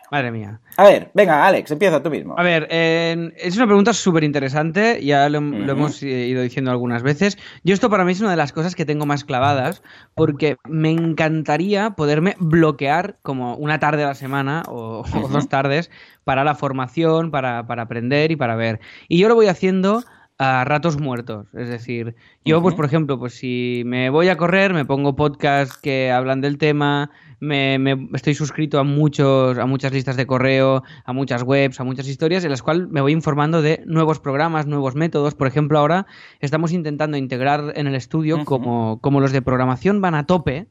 Madre mía. A ver, venga, Alex, empieza tú mismo. A ver, eh, es una pregunta súper interesante, ya lo, hemos eh, ido diciendo algunas veces. Yo esto para mí es una de las cosas que tengo más clavadas, porque me encantaría poderme bloquear como una tarde a la semana o, o dos tardes para la formación, para, para aprender y para ver. Y yo lo voy haciendo a ratos muertos, es decir, yo pues por ejemplo, pues si me voy a correr, me pongo podcasts que hablan del tema, me, me- estoy suscrito a muchos a muchas listas de correo, a muchas webs, a muchas historias en las cuales me voy informando de nuevos programas, nuevos métodos. Por ejemplo, ahora estamos intentando integrar en el estudio como, como los de programación van a tope,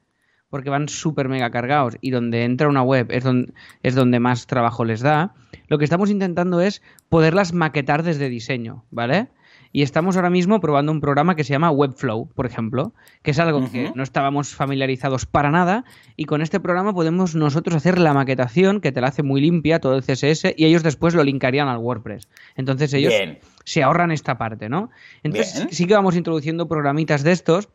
porque van súper mega cargados y donde entra una web es donde, es donde más trabajo les da, lo que estamos intentando es poderlas maquetar desde diseño, ¿vale? Y estamos ahora mismo probando un programa que se llama Webflow, por ejemplo, que es algo que no estábamos familiarizados para nada y con este programa podemos nosotros hacer la maquetación que te la hace muy limpia, todo el CSS, y ellos después lo linkarían al WordPress. Entonces ellos Bien. se ahorran esta parte, ¿no? Entonces Bien. sí que vamos introduciendo programitas de estos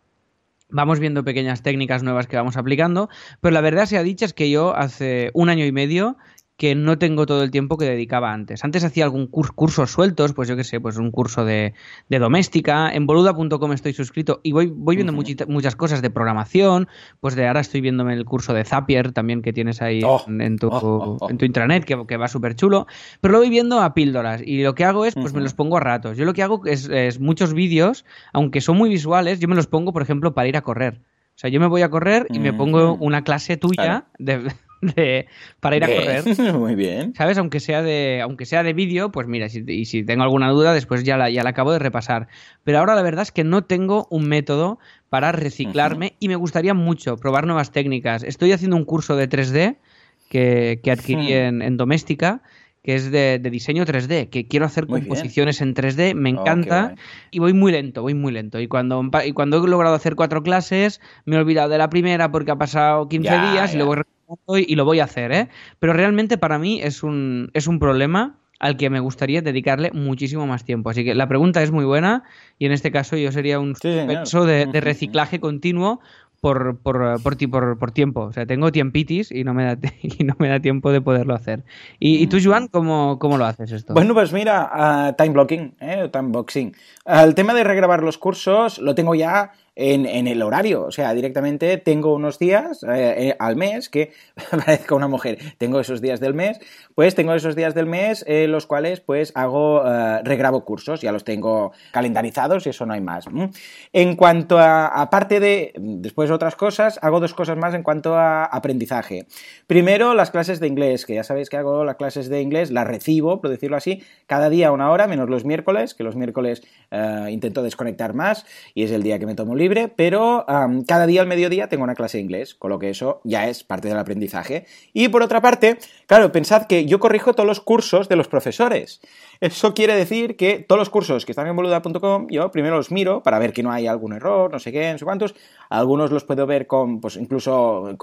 Vamos viendo pequeñas técnicas nuevas que vamos aplicando, pero la verdad sea dicha es que yo hace un año y medio que no tengo todo el tiempo que dedicaba antes. Antes hacía algún cur- cursos sueltos, pues yo qué sé, pues un curso de, de doméstica. En boluda.com estoy suscrito y voy, voy viendo muchita- muchas cosas de programación. Pues de ahora estoy viéndome el curso de Zapier también que tienes ahí Oh, en, en tu, oh, oh, oh. en tu intranet, que, que va súper chulo. Pero lo voy viendo a píldoras y lo que hago es, pues me los pongo a ratos. Yo lo que hago es, es muchos vídeos, aunque son muy visuales, yo me los pongo, por ejemplo, para ir a correr. O sea, yo me voy a correr y me pongo una clase tuya de, de- para ir a correr. Muy bien. ¿Sabes? Aunque sea de, aunque sea de vídeo, pues mira, si, y si tengo alguna duda, después ya la, ya la acabo de repasar. Pero ahora la verdad es que no tengo un método para reciclarme y me gustaría mucho probar nuevas técnicas. Estoy haciendo un curso de 3D que, que adquirí en, en Doméstica, que es de, de diseño 3D, que quiero hacer Muy bien. composiciones en 3D, me Oh, encanta. y voy muy lento, voy muy lento. Y cuando, y cuando he logrado hacer cuatro clases, me he olvidado de la primera porque ha pasado 15 Ya, días y ya. voy retomando y, y lo voy a hacer, ¿eh? Pero realmente para mí es un, es un problema al que me gustaría dedicarle muchísimo más tiempo. Así que la pregunta es muy buena y en este caso yo sería un Sí, suspenso de, reciclaje continuo por, por, por, ti- por, por tiempo. O sea, tengo tiempitis y no me da, y no me da tiempo de poderlo hacer. ¿Y, y tú, Joan, cómo, cómo lo haces esto? Bueno, pues mira, ah, time blocking, ¿eh? time boxing. Ah, el tema de regrabar los cursos lo tengo ya en, el horario, o sea, directamente tengo unos días eh, eh, al mes que parezco una mujer, tengo esos días del mes, pues tengo esos días del mes en los cuales pues hago, eh, regrabo cursos, ya los tengo calendarizados y eso no hay más. En cuanto a, aparte de, después otras cosas, hago dos cosas más en cuanto a aprendizaje. Primero, las clases de inglés, que ya sabéis que hago las clases de inglés, las recibo, por decirlo así, cada día una hora, menos los miércoles, que los miércoles eh, intento desconectar más y es el día que me tomo libre, pero cada día al mediodía tengo una clase de inglés, con lo que eso ya es parte del aprendizaje. Y por otra parte, claro, pensad que yo corrijo todos los cursos de los profesores. Eso quiere decir que todos los cursos que están en boluda.com, yo primero los miro para ver que no hay algún error, no sé qué, no sé cuántos. Algunos los puedo ver con, pues incluso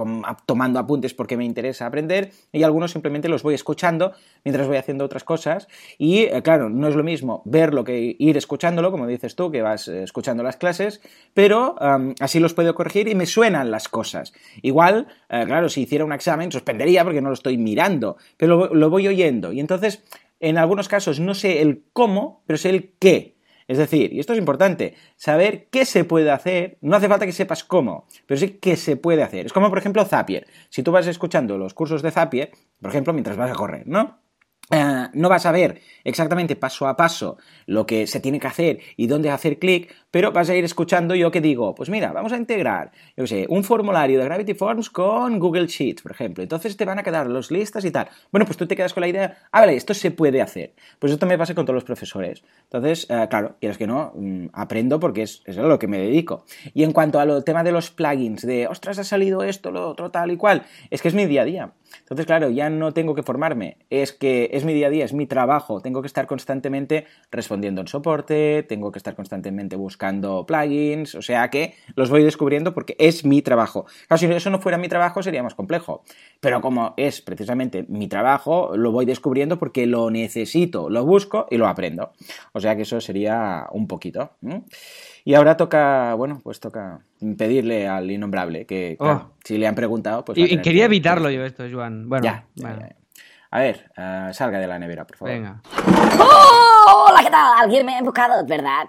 tomando apuntes porque me interesa aprender, y algunos simplemente los voy escuchando mientras voy haciendo otras cosas. Y eh, claro, no es lo mismo verlo que ir escuchándolo, como dices tú, que vas eh, escuchando las clases, pero así los puedo corregir y me suenan las cosas. Igual, eh, claro, si hiciera un examen, suspendería porque no lo estoy mirando, pero lo voy oyendo. Y entonces en algunos casos no sé el cómo, pero sé el qué. Es decir, y esto es importante, saber qué se puede hacer, no hace falta que sepas cómo, pero sí qué se puede hacer. Es como, por ejemplo, Zapier. Si tú vas escuchando los cursos de Zapier, por ejemplo, mientras vas a correr, ¿no? Uh, no vas a ver exactamente paso a paso lo que se tiene que hacer y dónde hacer clic, pero vas a ir escuchando yo que digo, pues mira, vamos a integrar, yo sé, un formulario de Gravity Forms con Google Sheets, por ejemplo. Entonces te van a quedar los listas y tal. Bueno, pues tú te quedas con la idea, ah, vale, esto se puede hacer. Pues esto me pasa con todos los profesores. Entonces, uh, claro, quieres que no, um, aprendo porque es, es, a lo que me dedico. Y en cuanto al tema de los plugins, de, ostras, ha salido esto, lo otro, tal y cual, es que es mi día a día. Entonces, claro, ya no tengo que formarme, es que es mi día a día, es mi trabajo, tengo que estar constantemente respondiendo en soporte, tengo que estar constantemente buscando plugins, o sea que los voy descubriendo porque es mi trabajo. Claro, si eso no fuera mi trabajo sería más complejo, pero como es precisamente mi trabajo, lo voy descubriendo porque lo necesito, lo busco y lo aprendo. O sea que eso sería un poquito. Y ahora toca, bueno, pues toca pedirle al innombrable que, claro, oh. si le han preguntado, pues... Y, y quería que... evitarlo yo esto, Joan. Bueno, ya, bueno. ya, ya. A ver, uh, salga de la nevera, por favor. Venga. ¡Oh! Hola, ¿qué tal? Alguien me ha embocado, ¿verdad?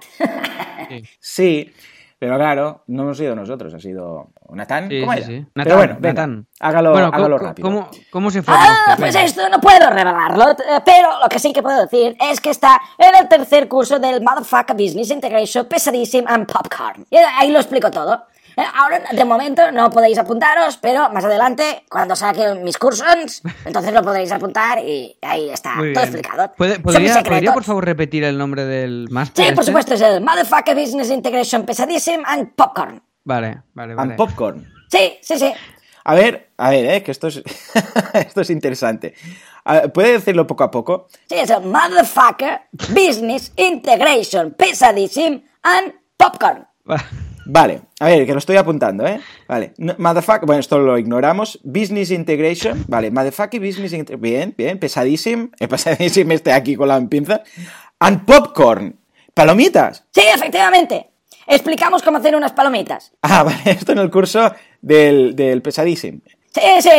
Sí. sí. Pero claro, no hemos sido nosotros, ha sido Natán. Sí, ¿Cómo sí, era? sí. Pero Natán, bueno, venga, Natán. hágalo, Bueno, hágalo ¿cómo- rápido. ¿cómo, cómo se forma Ah, usted? pues esto no puedo revelarlo, eh, pero lo que sí que puedo decir es que está en el tercer curso del Motherfucker Business Integration Pesadísimo and Popcorn. Y ahí lo explico todo. Ahora, de momento, no podéis apuntaros, pero más adelante, cuando saquen mis cursos, entonces lo podréis apuntar y ahí está Muy todo bien. explicado. ¿Puede- Son mis ¿Podría, por favor, repetir el nombre del máster? Sí, por este? supuesto, es el Motherfucker Business Integration Pesadísimo and Popcorn. Vale, vale, vale. And popcorn. Sí, sí, sí. A ver, a ver, eh, que esto es, esto es interesante. Ver, ¿Puede decirlo poco a poco? Sí, es el Motherfucker Business Integration Pesadísimo and Popcorn. Va- Vale, a ver, que lo estoy apuntando, ¿eh? Vale, No, motherfucker, bueno, esto lo ignoramos. Business Integration, vale, motherfucker Business Integration, bien, bien, pesadísimo, eh, pesadísimo este aquí con la pinza. And popcorn, palomitas. Sí, efectivamente. Explicamos cómo hacer unas palomitas. Ah, vale, esto en el curso del, del pesadísimo. Sí, sí.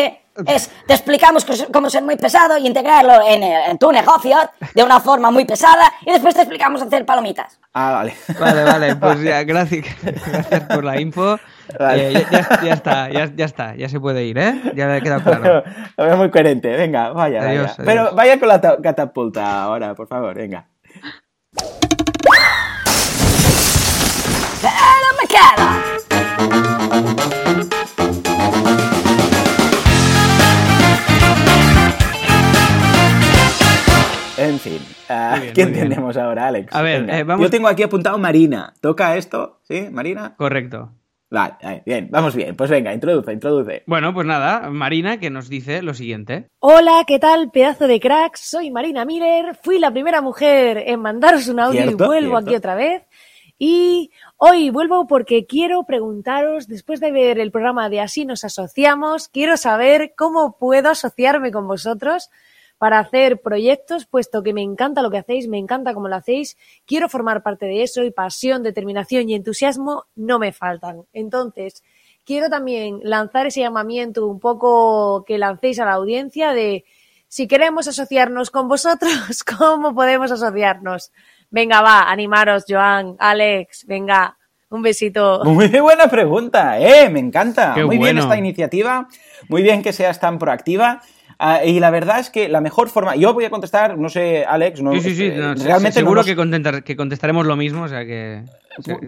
Es, te explicamos cómo ser muy pesado y integrarlo en, en tu negocio de una forma muy pesada y después te explicamos hacer palomitas. Ah, vale. Vale, vale, pues ya, gracias, gracias por la info. Vale. Eh, ya, ya- ya está, ya, ya está, ya se puede ir, ¿eh? Ya me ha quedado claro. Lo veo muy coherente, venga, vaya, Adiós, vaya. adiós. Pero vaya con la ta- catapulta ahora, por favor, venga. ¡Pero me queda! En fin, ah, Muy bien, ¿qué muy bien. entendemos ahora, Alex? A ver, eh, vamos- Yo tengo aquí apuntado Marina. ¿Toca esto? ¿Sí, Marina? Correcto. Vale, bien, vamos bien. Pues venga, introduce, introduce. Bueno, pues nada, Marina que nos dice lo siguiente. Hola, ¿qué tal, pedazo de cracks? Soy Marina Miller, fui la primera mujer en mandaros un audio Cierto, y vuelvo cierto. aquí otra vez. Y hoy vuelvo porque quiero preguntaros, después de ver el programa de Así nos asociamos, quiero saber cómo puedo asociarme con vosotros para hacer proyectos, puesto que me encanta lo que hacéis, me encanta cómo lo hacéis, quiero formar parte de eso y pasión, determinación y entusiasmo no me faltan. Entonces, quiero también lanzar ese llamamiento un poco que lancéis a la audiencia de si queremos asociarnos con vosotros, ¿cómo podemos asociarnos? Venga, va, animaros, Joan, Alex, venga, un besito. Muy buena pregunta, ¿eh? Me encanta. Qué muy bien esta iniciativa, muy bien que seas tan proactiva. Ah, y la verdad es que la mejor forma. Yo voy a contestar, no sé, Alex, no, Sí, sí, sí. eh, no, realmente seguro no nos- que, contentar- que contestaremos lo mismo, o sea que.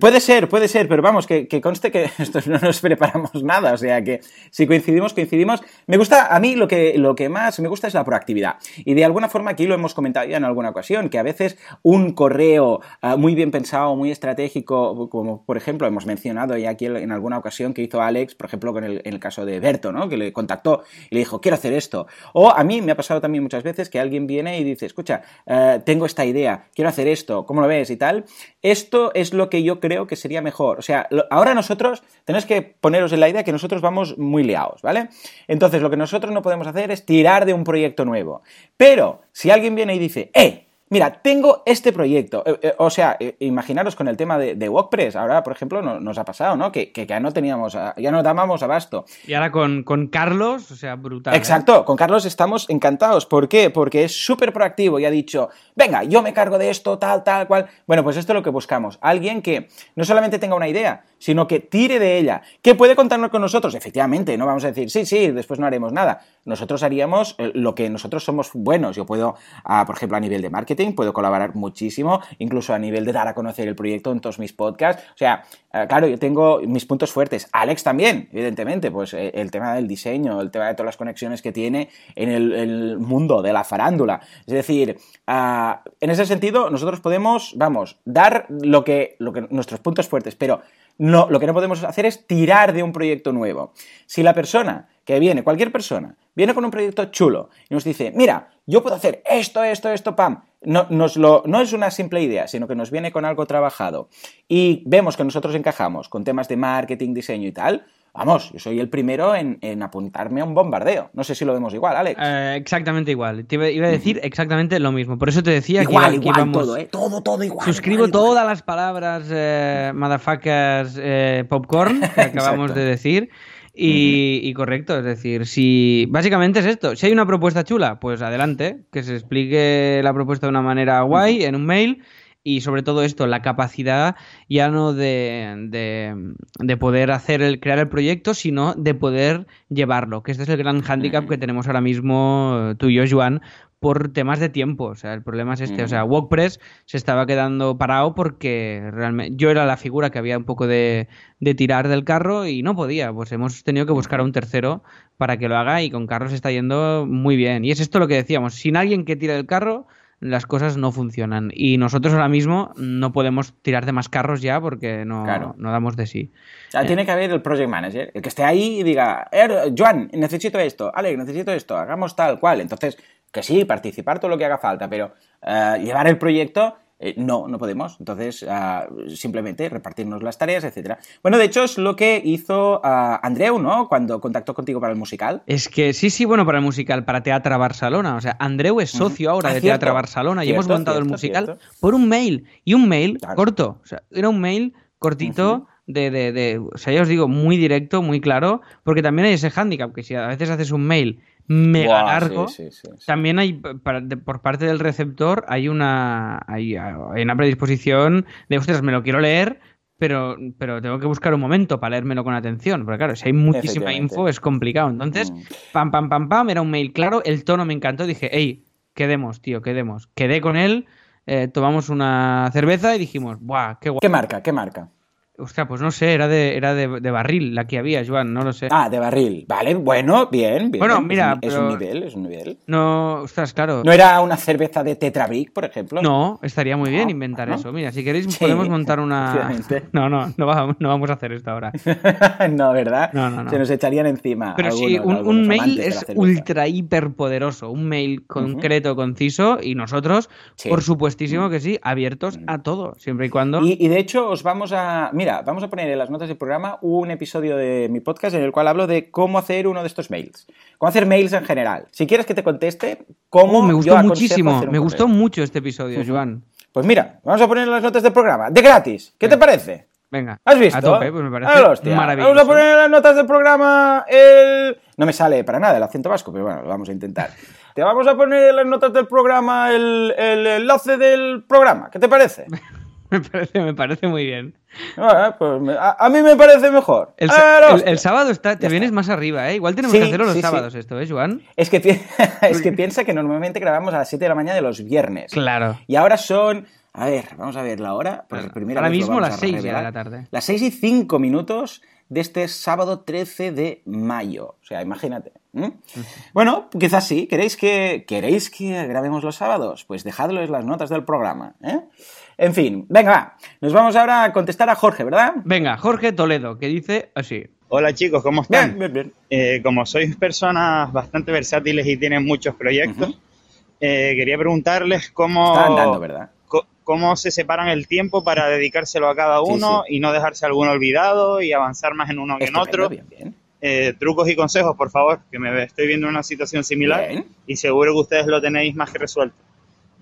Puede ser, puede ser, pero vamos, que, conste que esto no nos preparamos nada, o sea que si coincidimos, coincidimos. Me gusta, a mí lo que, lo que más me gusta es la proactividad. Y de alguna forma aquí lo hemos comentado ya en alguna ocasión, que a veces un correo ah, muy bien pensado, muy estratégico, como por ejemplo hemos mencionado ya aquí en alguna ocasión que hizo Alex, por ejemplo con el, en el caso de Berto, ¿no? que le contactó y le dijo, quiero hacer esto. O a mí me ha pasado también muchas veces que alguien viene y dice, escucha, eh, tengo esta idea, quiero hacer esto, ¿cómo lo ves? y tal. Esto es lo que yo creo que sería mejor. O sea, ahora nosotros tenéis que poneros en la idea que nosotros vamos muy liados, ¿vale? Entonces, lo que nosotros no podemos hacer es tirar de un proyecto nuevo. Pero, si alguien viene y dice, ¡eh! Mira, tengo este proyecto. Eh, eh, o sea, eh, imaginaros con el tema de, de WordPress. Ahora, por ejemplo, no- nos ha pasado, ¿no? Que, que ya no teníamos, ah, ya no dábamos abasto. Y ahora con, con Carlos, o sea, brutal. Exacto, con Carlos estamos encantados. ¿Por qué? Porque es súper proactivo y ha dicho, venga, yo me cargo de esto, tal, tal, cual. Bueno, pues esto es lo que buscamos. Alguien que no solamente tenga una idea, sino que tire de ella, que puede contarnos con nosotros. Efectivamente, no vamos a decir, sí, sí, después no haremos nada. Nosotros haríamos eh, lo que nosotros somos buenos. Yo puedo, ah, por ejemplo, a nivel de marketing, puedo colaborar muchísimo, incluso a nivel de dar a conocer el proyecto en todos mis podcasts. O sea, eh, claro, yo tengo mis puntos fuertes. Alex también, evidentemente, pues eh, el tema del diseño, el tema de todas las conexiones que tiene en el, el mundo de la farándula. Es decir, ah, en ese sentido, nosotros podemos, vamos, dar lo que, lo que nuestros puntos fuertes, pero no, lo que no podemos hacer es tirar de un proyecto nuevo. Si la persona que viene, cualquier persona, viene con un proyecto chulo y nos dice, mira, yo puedo hacer esto, esto, esto, pam, no, nos lo, no es una simple idea, sino que nos viene con algo trabajado y vemos que nosotros encajamos con temas de marketing, diseño y tal, vamos, yo soy el primero en, en apuntarme a un bombardeo. No sé si lo vemos igual, Alex. Eh, exactamente igual. Te iba, a decir exactamente lo mismo. Por eso te decía igual, que, iba- que igual, íbamos- todo, ¿eh? Todo, todo igual. Suscribo igual, igual. todas las palabras eh, motherfuckers eh, popcorn que acabamos de decir. Y, y correcto, es decir, si básicamente es esto, si hay una propuesta chula, pues adelante, que se explique la propuesta de una manera guay en un mail y sobre todo esto, la capacidad ya no de, de, de poder hacer el, crear el proyecto, sino de poder llevarlo, que este es el gran hándicap que tenemos ahora mismo tú y yo, Joan, por temas de tiempo. O sea, el problema es este. O sea, WordPress se estaba quedando parado porque realmente yo era la figura que había un poco de, de tirar del carro y no podía. Pues hemos tenido que buscar a un tercero para que lo haga y con Carlos está yendo muy bien. Y es esto lo que decíamos. Sin alguien que tire del carro, las cosas no funcionan. Y nosotros ahora mismo no podemos tirar de más carros ya porque no, Claro. no damos de sí. O sea, tiene que haber el project manager, el que esté ahí y diga, "Er, Joan, necesito esto, Alex, necesito esto, hagamos tal cual. Entonces, que sí, participar todo lo que haga falta, pero eh, llevar el proyecto, eh, no, no podemos. Entonces, ah, simplemente repartirnos las tareas, etcétera. Bueno, de hecho, es lo que hizo Andreu, ¿no? Cuando contactó contigo para el musical. Es que sí, sí, bueno, para el musical, para Teatra Barcelona. O sea, Andreu es socio ahora Ah, de cierto. Teatra Barcelona y hemos Cierto, montado el musical por un mail. Y un mail Claro. corto. O sea, era un mail cortito. De, de, de- o sea, ya os digo, muy directo, muy claro, porque también hay ese hándicap, que si a veces haces un mail mega largo, sí, sí, sí, sí. también hay, para- de- por parte del receptor, hay una, hay, hay una predisposición de, ostras, me lo quiero leer, pero, pero tengo que buscar un momento para leérmelo con atención. Porque claro, si hay muchísima info es complicado. Entonces, Mm. pam, pam, pam, pam, era un mail claro, el tono me encantó, dije, hey, quedemos, tío, quedemos. Quedé con él, eh, tomamos una cerveza y dijimos, ¡buah, qué guay! ¿Qué marca? ¿Qué marca? Ostras, pues no sé, era de, era de, de barril la que había, Joan, no lo sé. Ah, de barril. Vale, bueno, bien, bien. Bueno, Es mira, un- es, pero- un nivel, es un nivel. No, ostras, claro. ¿No era una cerveza de Tetrabric, por ejemplo? No, estaría muy bien No, inventar ¿no? eso. Mira, si queréis Sí, podemos montar una... No, no, no vamos, no vamos a hacer esto ahora. no, ¿verdad? No, no, no. Se nos echarían encima. Pero sí, un, un mail es ultra hiper poderoso, un mail concreto, conciso y nosotros, Sí. por supuestísimo que sí, abiertos a todo, siempre y cuando... Y, y de hecho, os vamos a. Mira, vamos a poner en las notas del programa un episodio de mi podcast en el cual hablo de cómo hacer uno de estos mails. Cómo hacer mails en general. Si quieres que te conteste, cómo. Oh, me gustó muchísimo, hacer un me correo. gustó mucho este episodio, Joan. Pues mira, vamos a poner en las notas del programa. De gratis. ¿Qué te parece? Venga. ¿Has visto? A tope, pues me parece Ah, hostia. maravilloso. Vamos a poner en las notas del programa el... No me sale para nada el acento vasco, pero bueno, lo vamos a intentar. Te vamos a poner en las notas del programa el, el enlace del programa. ¿Qué te parece? Me parece, me parece muy bien. Ah, pues me- a, a mí me parece mejor. El, Ah, el- el sábado está, te Ya vienes está. más arriba, ¿eh? Igual tenemos Sí, que hacerlo los sí, sí. sábados esto, ¿eh, Joan? Es que, pi- es que piensa que normalmente grabamos a las 7 de la mañana de los viernes. Claro. Y ahora son. A ver, vamos a ver la hora. Bueno, primera ahora vez mismo las a 6 ya de la tarde. Las 6 y 5 minutos de este sábado 13 de mayo. O sea, imagínate. Bueno, quizás sí. ¿Queréis que, ¿Queréis que grabemos los sábados? Pues dejadlo en las notas del programa. ¿eh? En fin, venga, va. Nos vamos ahora a contestar a Jorge, ¿verdad? Venga, Jorge Toledo, que dice así. Hola chicos, ¿cómo están? Bien, bien, bien. Eh, como sois personas bastante versátiles y tienen muchos proyectos, eh, quería preguntarles cómo, Está andando, ¿verdad? cómo se separan el tiempo para dedicárselo a cada uno sí. y no dejarse alguno olvidado y avanzar más en uno que en otro. Bien, bien. Eh, trucos y consejos, por favor, que me estoy viendo en una situación similar Bien. y seguro que ustedes lo tenéis más que resuelto.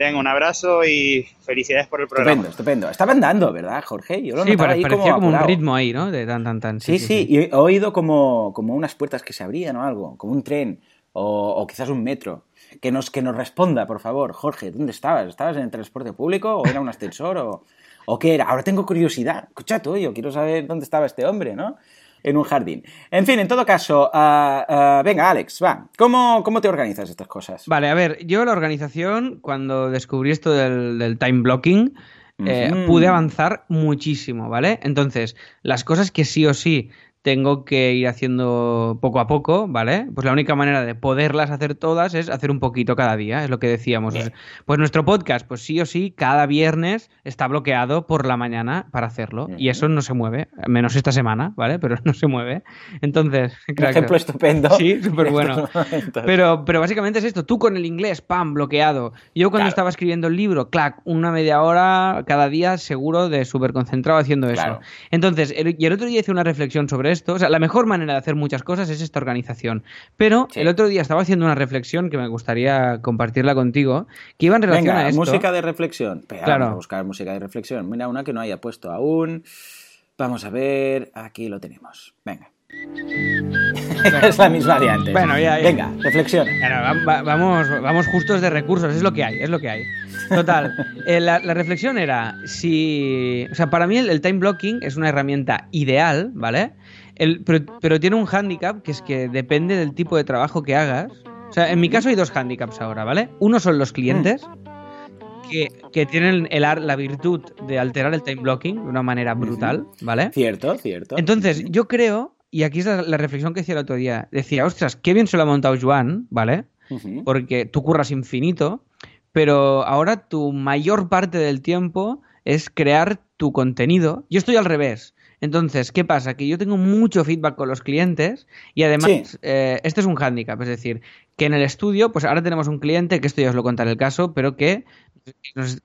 Venga, un abrazo y felicidades por el programa. Estupendo, estupendo. Estaba andando, ¿verdad, Jorge? Yo lo Sí, pare- ahí parecía como, un apurado. ritmo ahí, ¿no? De tan, tan, tan. Sí, sí, y he oído como, como unas puertas que se abrían o algo, como un tren o, o quizás un metro. Que nos, que nos responda, por favor. Jorge, ¿dónde estabas? ¿Estabas en el transporte público o era un ascensor o, o qué era? Ahora tengo curiosidad. Escucha tú, yo quiero saber dónde estaba este hombre, ¿no? En un jardín. En fin, en todo caso, ah, ah, venga, Alex, va. ¿Cómo, ¿Cómo te organizas estas cosas? Vale, a ver, yo la organización, cuando descubrí esto del, del time blocking, eh, pude avanzar muchísimo, ¿vale? Entonces, las cosas que sí o sí tengo que ir haciendo poco a poco, ¿vale? Pues la única manera de poderlas hacer todas es hacer un poquito cada día, es lo que decíamos. Bien. Pues nuestro podcast, pues sí o sí, cada viernes está bloqueado por la mañana para hacerlo. Y eso no se mueve, menos esta semana, ¿vale? Pero no se mueve. Entonces, Un crack, ejemplo estupendo. Sí, súper en bueno. estos. Pero, pero básicamente es esto, tú con el inglés, pam, bloqueado. Yo cuando Claro. estaba escribiendo el libro, clac, una media hora cada día seguro de súper concentrado haciendo eso. Claro. Entonces, el- y el otro día hice una reflexión sobre esto. O sea, la mejor manera de hacer muchas cosas es esta organización. Pero Sí. el otro día estaba haciendo una reflexión que me gustaría compartirla contigo, que iba en relación Venga, a esto. música de reflexión. Claro. Vamos a buscar música de reflexión. Mira, una que no haya puesto aún. Vamos a ver. Aquí lo tenemos. Venga. es la misma de antes. Bueno, ya, ya. Venga, reflexiona. Bueno, va- va- vamos, vamos justos de recursos, es lo que hay, es lo que hay. Total, eh, la, la reflexión era si... O sea, para mí el, el time blocking es una herramienta ideal, ¿vale? El- pero, pero tiene un hándicap que es que depende del tipo de trabajo que hagas. O sea, en mi caso hay dos hándicaps ahora, ¿vale? Uno son los clientes, que, que tienen el la virtud de alterar el time blocking de una manera brutal, ¿vale? Cierto, cierto. Entonces, yo creo, y aquí es la, la reflexión que decía el otro día, decía, ostras, qué bien se lo ha montado Joan, ¿vale? Porque tú curras infinito, pero ahora tu mayor parte del tiempo es crear tu contenido. Yo estoy al revés. Entonces, ¿qué pasa? Que yo tengo mucho feedback con los clientes y además, Sí. eh, este es un hándicap, es decir, que en el estudio, pues ahora tenemos un cliente, que esto ya os lo contaré el caso, pero que,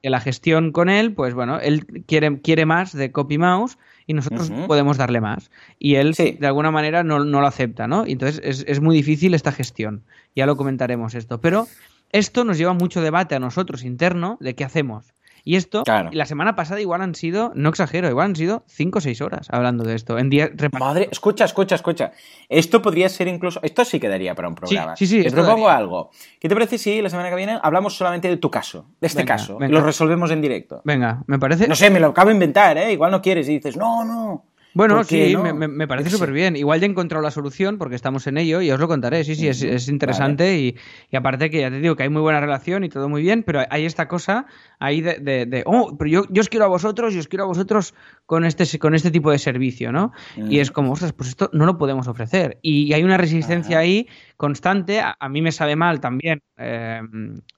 que la gestión con él, pues bueno, él quiere, quiere más de copy mouse y nosotros podemos darle más. Y él, Sí. de alguna manera, no, no lo acepta, ¿no? Y entonces es, es muy difícil esta gestión. Ya lo comentaremos esto. Pero esto nos lleva mucho debate a nosotros interno de qué hacemos. Y esto, Claro. la semana pasada igual han sido, no exagero, igual han sido 5 o 6 horas hablando de esto. En día Madre, escucha, escucha, escucha. Esto podría ser incluso. Esto sí quedaría para un programa. sí, sí, Te esto propongo daría. algo. ¿Qué te parece si la semana que viene hablamos solamente de tu caso? De este Venga, caso. venga. Lo resolvemos en directo. Venga, me parece... No sé, me lo acabo de inventar, ¿eh? Igual no quieres y dices, no, no. Bueno, ¿por qué sí, no? me, parece súper bien. Igual ya he encontrado la solución porque estamos en ello y os lo contaré. Sí, sí, es, es interesante y, y aparte que ya te digo que hay muy buena relación y todo muy bien, pero hay esta cosa ahí de, de- de, oh, pero yo, yo os quiero a vosotros y os quiero a vosotros con este, con este tipo de servicio, ¿no? Y es como, ostras, pues esto no lo podemos ofrecer. Y hay una resistencia ahí constante. A, a mí me sabe mal también eh,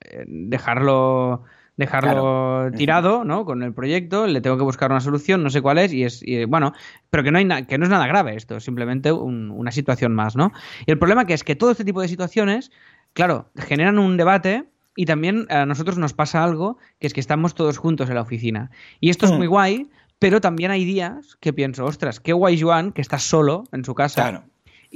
eh, dejarlo tirado, ¿no? Con el proyecto, le tengo que buscar una solución, no sé cuál es, y es, y, bueno, pero que no, hay que no es nada grave esto, es simplemente un- una situación más, ¿no? Y el problema que es que todo este tipo de situaciones, claro, generan un debate y también a nosotros nos pasa algo, que es que estamos todos juntos en la oficina. Y esto es Hmm. muy guay, pero también hay días que pienso, ostras, qué guay Joan, que está solo en su casa Claro.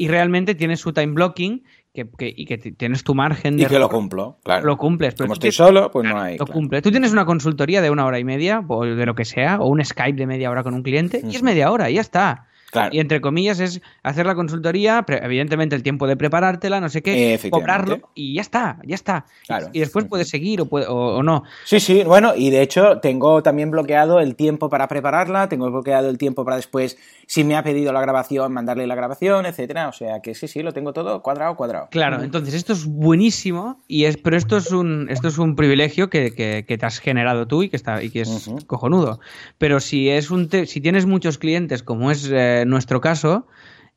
Y realmente tiene su time blocking que, que- y que tienes tu margen Y de que lo cumplo, claro. lo cumples. Pero Como estoy tienes- solo, pues no hay. lo claro. cumple. Tú tienes una consultoría de una hora y media, o de lo que sea, o un Skype de media hora con un cliente, y es media hora, y ya está. Claro. Y entre comillas es hacer la consultoría, evidentemente el tiempo de preparártela, no sé qué, cobrarlo, y ya está, ya está. Claro. Y después puedes seguir o, puede- o- o no. Sí, sí, bueno, y de hecho tengo también bloqueado el tiempo para prepararla, tengo bloqueado el tiempo para después, si me ha pedido la grabación, mandarle la grabación, etcétera. O sea que sí, sí, lo tengo todo cuadrado, cuadrado. Claro, entonces esto es buenísimo, y es, pero esto es un, esto es un privilegio que, que- que te has generado tú y que, está, y que es cojonudo. Pero si, es un te- si tienes muchos clientes, como es eh, nuestro caso,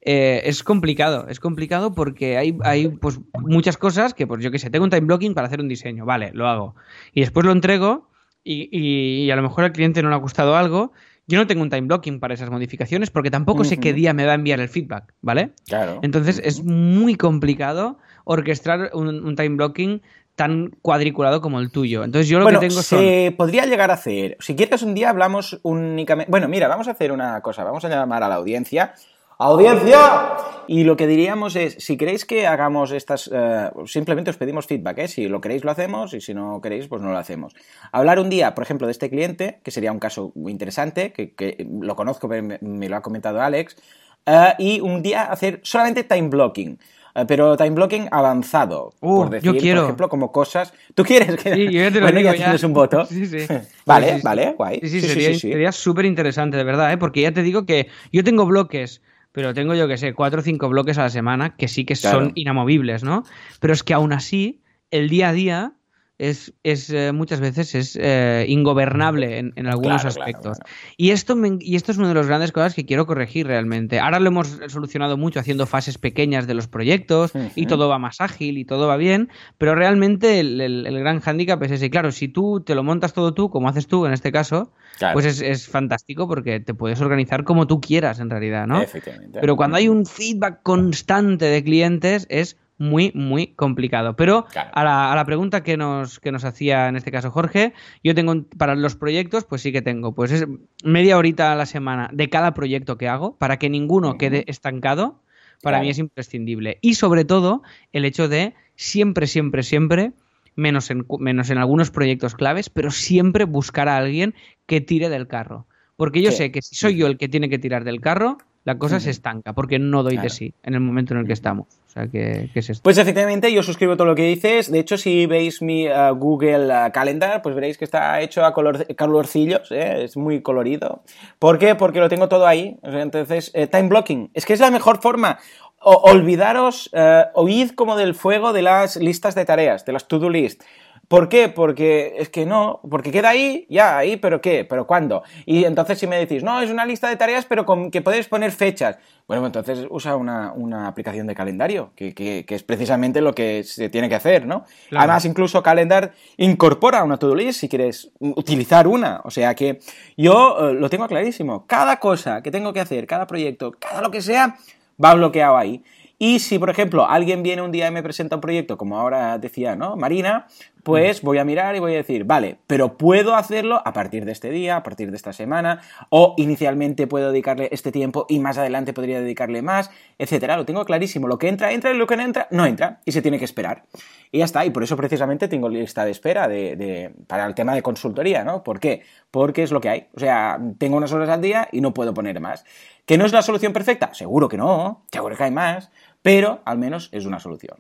eh, es complicado, es complicado porque hay, hay pues, muchas cosas que, pues yo qué sé, tengo un time blocking para hacer un diseño, vale, lo hago. Y después lo entrego y, y- y a lo mejor al cliente no le ha gustado algo. Yo no tengo un time blocking para esas modificaciones porque tampoco sé qué día me va a enviar el feedback, ¿vale? Claro. Entonces es muy complicado orquestar un, un time blocking tan cuadriculado como el tuyo. Entonces yo lo bueno, que tengo son... se podría llegar a hacer. Si quieres un día hablamos únicamente. Bueno, mira, vamos a hacer una cosa. Vamos a llamar a la audiencia. ¡Audiencia! Y lo que diríamos es, si queréis que hagamos estas, eh, simplemente os pedimos feedback, ¿eh? Si lo queréis lo hacemos y si no queréis, pues no lo hacemos. Hablar un día, por ejemplo, de este cliente, que sería un caso muy interesante, que, que lo conozco, pero me, me lo ha comentado Alex, eh, y un día hacer solamente time blocking. Eh, Pero time blocking avanzado, Uh, por decir, yo quiero. por ejemplo, como cosas. ¿Tú quieres que.? Sí, yo te lo bueno, digo, ya ya. tienes un voto. Sí, sí. vale, Sí, sí, vale, sí. guay. Sí, sí, sería, sería súper interesante, de verdad, ¿eh? porque ya te digo que yo tengo bloques, pero tengo yo que sé, cuatro o cinco bloques a la semana que sí que Claro. son inamovibles, ¿no? Pero es que aún así, el día a día es, es eh, muchas veces es eh, ingobernable en, en algunos Claro, aspectos. claro. Y, esto me- y esto es una de las grandes cosas que quiero corregir realmente. Ahora lo hemos solucionado mucho haciendo fases pequeñas de los proyectos y todo va más ágil y todo va bien, pero realmente el, el- el gran hándicap es ese. Y claro, si tú te lo montas todo tú, como haces tú en este caso, pues es, es fantástico porque te puedes organizar como tú quieras en realidad, ¿no? Efectivamente. Pero cuando hay un feedback constante de clientes es muy, muy complicado. Pero Claro. a, la, a la pregunta que nos, que nos hacía en este caso Jorge, yo tengo un- para los proyectos, pues sí que tengo, pues es media horita a la semana de cada proyecto que hago para que ninguno quede estancado. Para Claro. mí es imprescindible. Y sobre todo, el hecho de siempre, siempre, siempre, menos en, menos en algunos proyectos claves, pero siempre buscar a alguien que tire del carro. Porque yo Sí. sé que si soy yo el que tiene que tirar del carro, la cosa se estanca, porque no doy de sí en el momento en el que estamos. O sea, que, que es esto. Pues efectivamente, yo suscribo todo lo que dices. De hecho, si veis mi eh, Google eh, Calendar, pues veréis que está hecho a color, colorcillos, ¿eh? es muy colorido. ¿Por qué? Porque lo tengo todo ahí. O sea, Entonces, eh, time blocking, es que es la mejor forma. O- olvidaros, eh, oíd como del fuego de las listas de tareas, de las to-do list. ¿Por qué? Porque es que no, porque queda ahí, ya, ahí, pero ¿qué? ¿Pero cuándo? Y entonces si me decís, no, es una lista de tareas, pero con que podéis poner fechas. Bueno, pues entonces usa una, una aplicación de calendario, que, que- que es precisamente lo que se tiene que hacer, ¿no? Claro. Además, incluso Calendar incorpora una to-do list si quieres utilizar una. O sea que yo eh, lo tengo clarísimo. Cada cosa que tengo que hacer, cada proyecto, cada lo que sea, va bloqueado ahí. Y si, por ejemplo, alguien viene un día y me presenta un proyecto, como ahora decía, ¿no? Marina, pues voy a mirar y voy a decir, vale, pero puedo hacerlo a partir de este día, a partir de esta semana, o inicialmente puedo dedicarle este tiempo y más adelante podría dedicarle más, etcétera. Lo tengo clarísimo. Lo que entra, entra y lo que no entra, no entra. Y se tiene que esperar. Y ya está. Y por eso precisamente tengo lista de espera de, de- para el tema de consultoría, ¿no? ¿Por qué? Porque es lo que hay. O sea, tengo unas horas al día y no puedo poner más. ¿Que no es la solución perfecta? Seguro que no. Seguro que hay más. Pero al menos es una solución.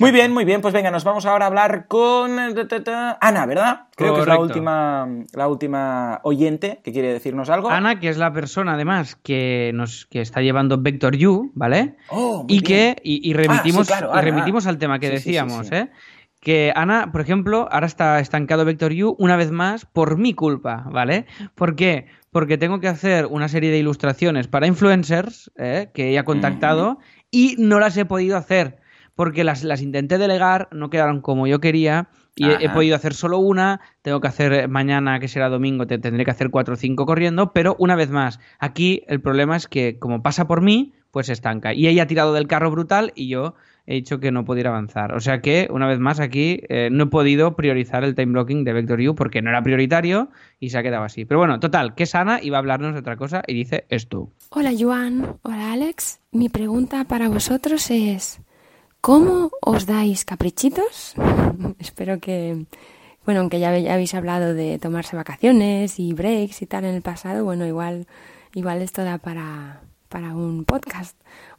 Muy bien, muy bien. Pues venga, nos vamos ahora a hablar con Ana, ¿verdad? Creo que es la última, la última oyente que quiere decirnos algo. Ana, que es la persona además que nos que está llevando Vector U, ¿vale? Oh, y bien. que y, y remitimos, Ah, sí, claro, y Ana. remitimos al tema que Sí, decíamos, sí. ¿eh? Que Ana, por ejemplo, ahora está estancado Vector U una vez más por mi culpa, ¿vale? ¿Por qué? Porque tengo que hacer una serie de ilustraciones para influencers ¿eh? que ella ha contactado y no las he podido hacer porque las, las intenté delegar, no quedaron como yo quería y he, he podido hacer solo una, tengo que hacer mañana, que será domingo, te tendré que hacer cuatro o cinco corriendo, pero una vez más, aquí el problema es que como pasa por mí, pues se estanca. Y ella ha tirado del carro brutal y yo he dicho que no pudiera avanzar. O sea que, una vez más, aquí eh, no he podido priorizar el time blocking de Vector U porque no era prioritario y se ha quedado así. Pero bueno, total, que Sana iba a hablarnos de otra cosa y dice esto. Hola Joan, hola Alex. Mi pregunta para vosotros es, ¿Cómo os dais caprichitos? Espero que, bueno, aunque ya habéis hablado de tomarse vacaciones y breaks y tal en el pasado, bueno, igual, igual esto da para, para un podcast.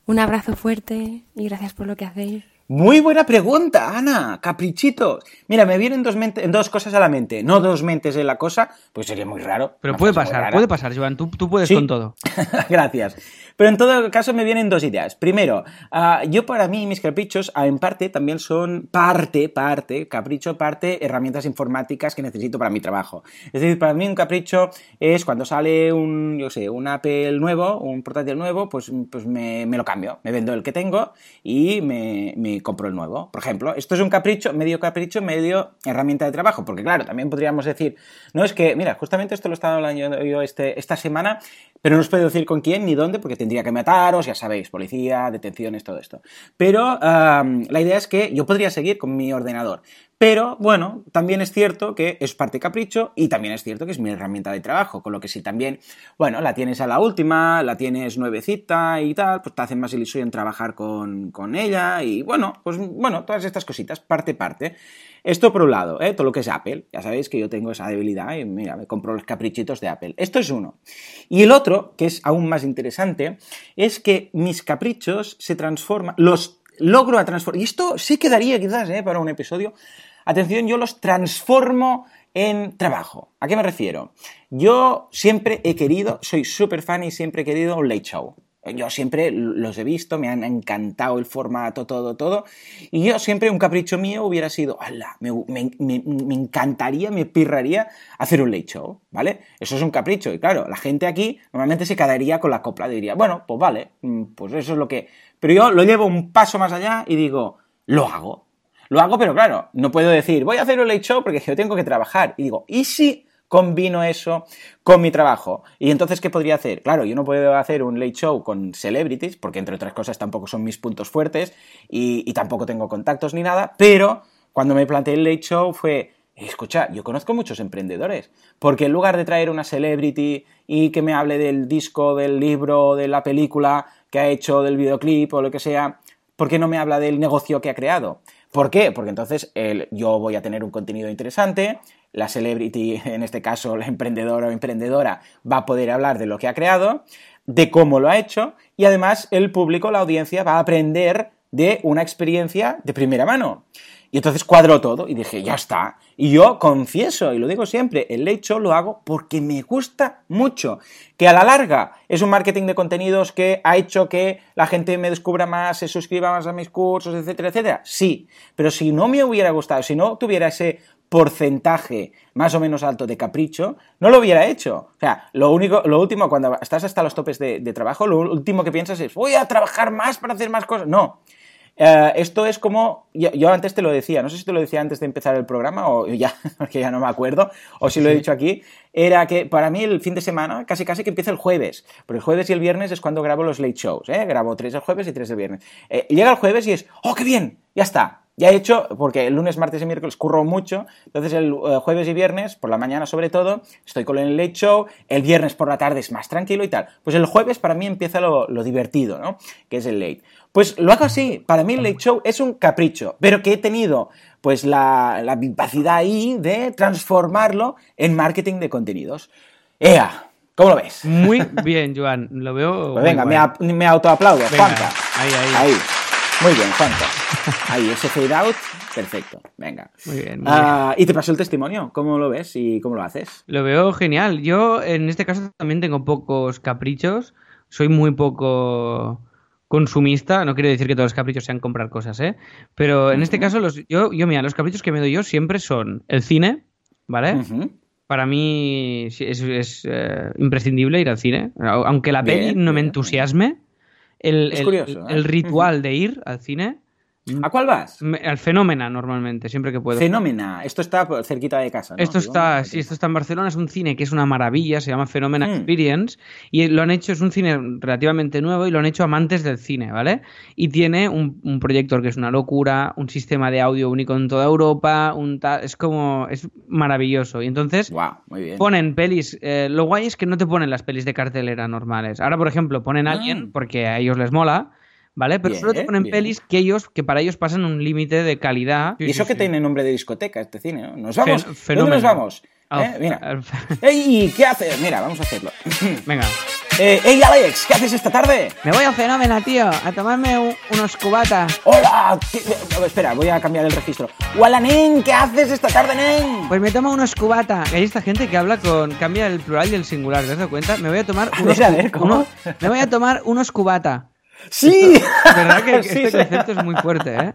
Un abrazo fuerte y gracias por lo que hacéis. Muy buena pregunta, Ana. Caprichitos. Mira, me vienen dos, dos cosas a la mente. No dos mentes en la cosa, pues sería muy raro. Pero puede pasar, puede pasar, Joan. Tú, tú puedes con todo. Gracias. Pero en todo caso me vienen dos ideas. Primero, uh, yo para mí mis caprichos, uh, en parte, también son parte, parte, capricho, parte, herramientas informáticas que necesito para mi trabajo. Es decir, para mí un capricho es cuando sale un, yo sé, un Apple nuevo, un portátil nuevo, pues, pues me, me lo cambio. Me vendo el que tengo y me, me compro el nuevo. Por ejemplo, esto es un capricho, medio capricho, medio herramienta de trabajo. Porque claro, también podríamos decir, no es que, mira, justamente esto lo he estado hablando yo este, esta semana, pero no os puedo decir con quién ni dónde, porque tendría que mataros, ya sabéis, policía, detenciones, todo esto. Pero la idea es que yo podría seguir con mi ordenador. Pero bueno, también es cierto que es parte capricho y también es cierto que es mi herramienta de trabajo, con lo que si también, bueno, la tienes a la última, la tienes nuevecita y tal, pues te hace más ilusión trabajar con, con ella y bueno, pues bueno, todas estas cositas, parte parte. Esto por un lado, ¿eh? todo lo que es Apple. Ya sabéis que yo tengo esa debilidad y mira, me compro los caprichitos de Apple. Esto es uno. Y el otro, que es aún más interesante, es que mis caprichos se transforman, los logro a transformar. Y esto sí quedaría quizás ¿eh? para un episodio. Atención, yo los transformo en trabajo. ¿A qué me refiero? Yo siempre he querido, soy súper fan y siempre he querido un late show. Yo siempre los he visto, me han encantado el formato, todo, todo. Y yo siempre, un capricho mío hubiera sido, ala, me, me, encantaría, me pirraría hacer un late show, ¿vale? Eso es un capricho. Y claro, la gente aquí normalmente se quedaría con la copla, diría, bueno, pues vale, mm, pues eso es lo que... Pero yo lo llevo un paso más allá y digo, lo hago. Lo hago, pero claro, no puedo decir, voy a hacer un late show porque yo tengo que trabajar. Y digo, ¿y si combino eso con mi trabajo. ¿Y entonces qué podría hacer? Claro, yo no puedo hacer un late show con celebrities, porque entre otras cosas tampoco son mis puntos fuertes y, tampoco tengo contactos ni nada, pero cuando me planteé el late show fue, escucha, yo conozco muchos emprendedores, porque en lugar de traer una celebrity y que me hable del disco, del libro, de la película que ha hecho, del videoclip o lo que sea, ¿por qué no me habla del negocio que ha creado? ¿Por qué? Porque entonces yo voy a tener un contenido interesante, la celebrity, en este caso la emprendedora o emprendedora, va a poder hablar de lo que ha creado, de cómo lo ha hecho y además el público, la audiencia, va a aprender de una experiencia de primera mano. Y entonces cuadró todo y dije, ya está. Y yo confieso, y lo digo siempre, el hecho lo hago porque me gusta mucho. Que a la larga es un marketing de contenidos que ha hecho que la gente me descubra más, se suscriba más a mis cursos, etcétera, etcétera. Sí, pero si no me hubiera gustado, si no tuviera ese porcentaje más o menos alto de capricho, no lo hubiera hecho. O sea, lo único, lo último, cuando estás hasta los topes de, trabajo, lo último que piensas es, voy a trabajar más para hacer más cosas. No. Eh, esto es como, yo, antes te lo decía, no sé si te lo decía antes de empezar el programa o ya, porque ya no me acuerdo, o si lo he dicho aquí, era que para mí el fin de semana casi casi que empieza el jueves, porque el jueves y el viernes es cuando grabo los late shows, ¿eh? grabo tres el jueves y tres el viernes. Eh, llega el jueves y es, oh, qué bien, ya está, ya he hecho, porque el lunes, martes y miércoles curro mucho, entonces el eh, jueves y viernes, por la mañana sobre todo, estoy con el late show, el viernes por la tarde es más tranquilo y tal. Pues el jueves para mí empieza lo, divertido, ¿no? Que es el late. Pues lo hago así, para mí el late show es un capricho, pero que he tenido pues la, la vivacidad ahí de transformarlo en marketing de contenidos. ¡Ea! ¿Cómo lo ves? Muy bien, Joan, lo veo. Pues venga, me, me autoaplaudo, Juanca. Ahí, ahí. Ahí. Muy bien, Juanca. Ahí, ese fade out, perfecto. Venga. Muy bien. Ah, y te pasó el testimonio. ¿Cómo lo ves y cómo lo haces? Lo veo genial. Yo, en este caso, también tengo pocos caprichos. Soy muy poco consumista. No quiero decir que todos los caprichos sean comprar cosas, ¿eh? Pero en este caso, los, yo, yo, mira, los caprichos que me doy yo siempre son el cine, ¿vale? Para mí es, eh, imprescindible ir al cine. Aunque la peli no me entusiasme, el, el, ¿eh? ritual de ir al cine ¿A cuál vas? Al Fenómena, normalmente, siempre que puedo. Fenómena, esto está cerquita de casa. ¿no? Esto está, sí, esto está en Barcelona, es un cine que es una maravilla, se llama Fenómena hmm. Experience, y lo han hecho, es un cine relativamente nuevo y lo han hecho amantes del cine, ¿vale? Y tiene un, proyector que es una locura, un sistema de audio único en toda Europa, un es como, es maravilloso. Y entonces ponen pelis, eh, lo guay es que no te ponen las pelis de cartelera normales. Ahora, por ejemplo, ponen a alguien, ah. porque a ellos les mola, ¿vale? Pero Bien, solo te ponen bien. pelis que ellos, que para ellos pasan un límite de calidad. Y eso que tiene nombre de discoteca, este cine, ¿no? Nos vamos. Fen- ¿Dónde nos vamos? Ah, ¿Eh? Mira. al- ¡Ey! ¿Qué haces? Mira, vamos a hacerlo. Venga. Eh, ¡Ey, Alex! ¿Qué haces esta tarde? Me voy a Fenómena, tío, a tomarme un- unos cubatas. ¡Hola! ¿Qué- Espera, voy a cambiar el registro. ¡Hola, nen! ¿Qué haces esta tarde, nen? Pues me tomo unos cubatas. Hay esta gente que habla con. cambia el plural y el singular, ¿te has dado cuenta? Me voy a tomar A unos. ver, a ver, ¿cómo? uno- me voy a tomar unos cubata. ¡Sí! ¿Verdad que Sí, este concepto es muy fuerte, eh?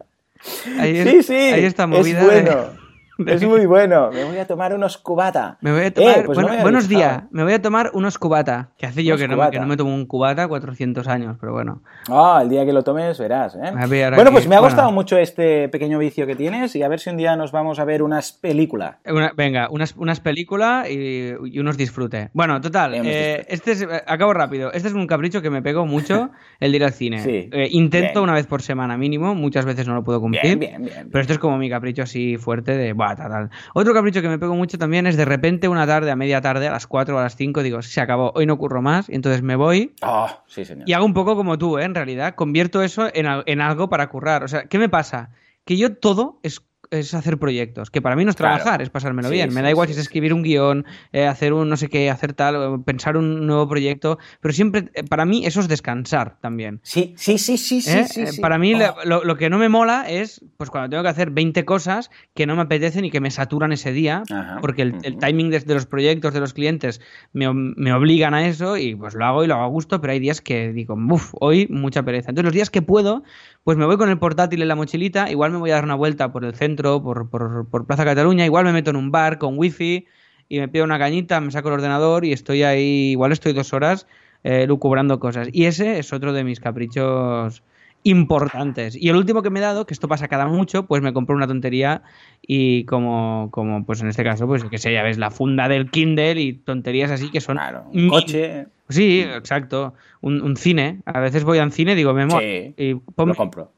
Ahí es- Sí, sí. Ahí está movida. Es bueno. Es muy bueno. Me voy a tomar unos cubata. Me voy a tomar. Eh, pues bueno, buenos días. Me voy a tomar unos cubata. Que hace yo que no, que no me tomo un cubata 400 años, pero bueno. Ah, el día que lo tomes verás, ¿eh? Ver, bueno, pues me ha bueno. gustado mucho este pequeño vicio que tienes y a ver si un día nos vamos a ver unas películas. Una- venga, unas, unas películas y, y unos disfrute. Bueno, total, eh, este es, eh, acabo rápido. Este es un capricho que me pego mucho, el de ir al cine. Sí. Intento Bien. una vez por semana mínimo, muchas veces no lo puedo cumplir. Bien, bien, bien. Pero esto es como mi capricho así fuerte de, buah, tal. Otro capricho que me pego mucho también es de repente una tarde, a media tarde, a las 4 o a las 5, digo, se acabó, hoy no curro más, y entonces me voy Ah, sí, señor. y hago un poco como tú, ¿eh? En realidad, convierto eso en, en algo para currar. O sea, ¿qué me pasa? Que yo todo es, es hacer proyectos, que para mí no es Claro. trabajar, es pasármelo Sí, bien. Me da igual sí, si es sí. escribir un guion, eh, hacer un no sé qué, hacer tal, pensar un nuevo proyecto, pero siempre, eh, para mí eso es descansar también. Sí, sí, sí, sí, sí, ¿eh? sí, Eh, sí. Para mí Oh. lo, lo que no me mola es pues cuando tengo que hacer 20 cosas que no me apetecen y que me saturan ese día, Ajá, porque el, el timing de, de los proyectos de los clientes me, me obligan a eso y pues lo hago y lo hago a gusto, pero hay días que digo, uff, hoy mucha pereza. Entonces los días que puedo, pues me voy con el portátil en la mochilita, igual me voy a dar una vuelta por el centro, por, por, por Plaza Cataluña, igual me meto en un bar con wifi y me pido una cañita, me saco el ordenador y estoy ahí, igual estoy dos horas eh, lucubrando cosas. Y ese es otro de mis caprichos importantes. Y el último que me he dado, que esto pasa cada mucho, pues me compré una tontería y como, como pues en este caso, pues que sé, ya ves, la funda del Kindle y tonterías así que son... Claro, un coche. Sí, exacto. Un, un cine. A veces voy al cine y digo, me. Sí, y Lo compro.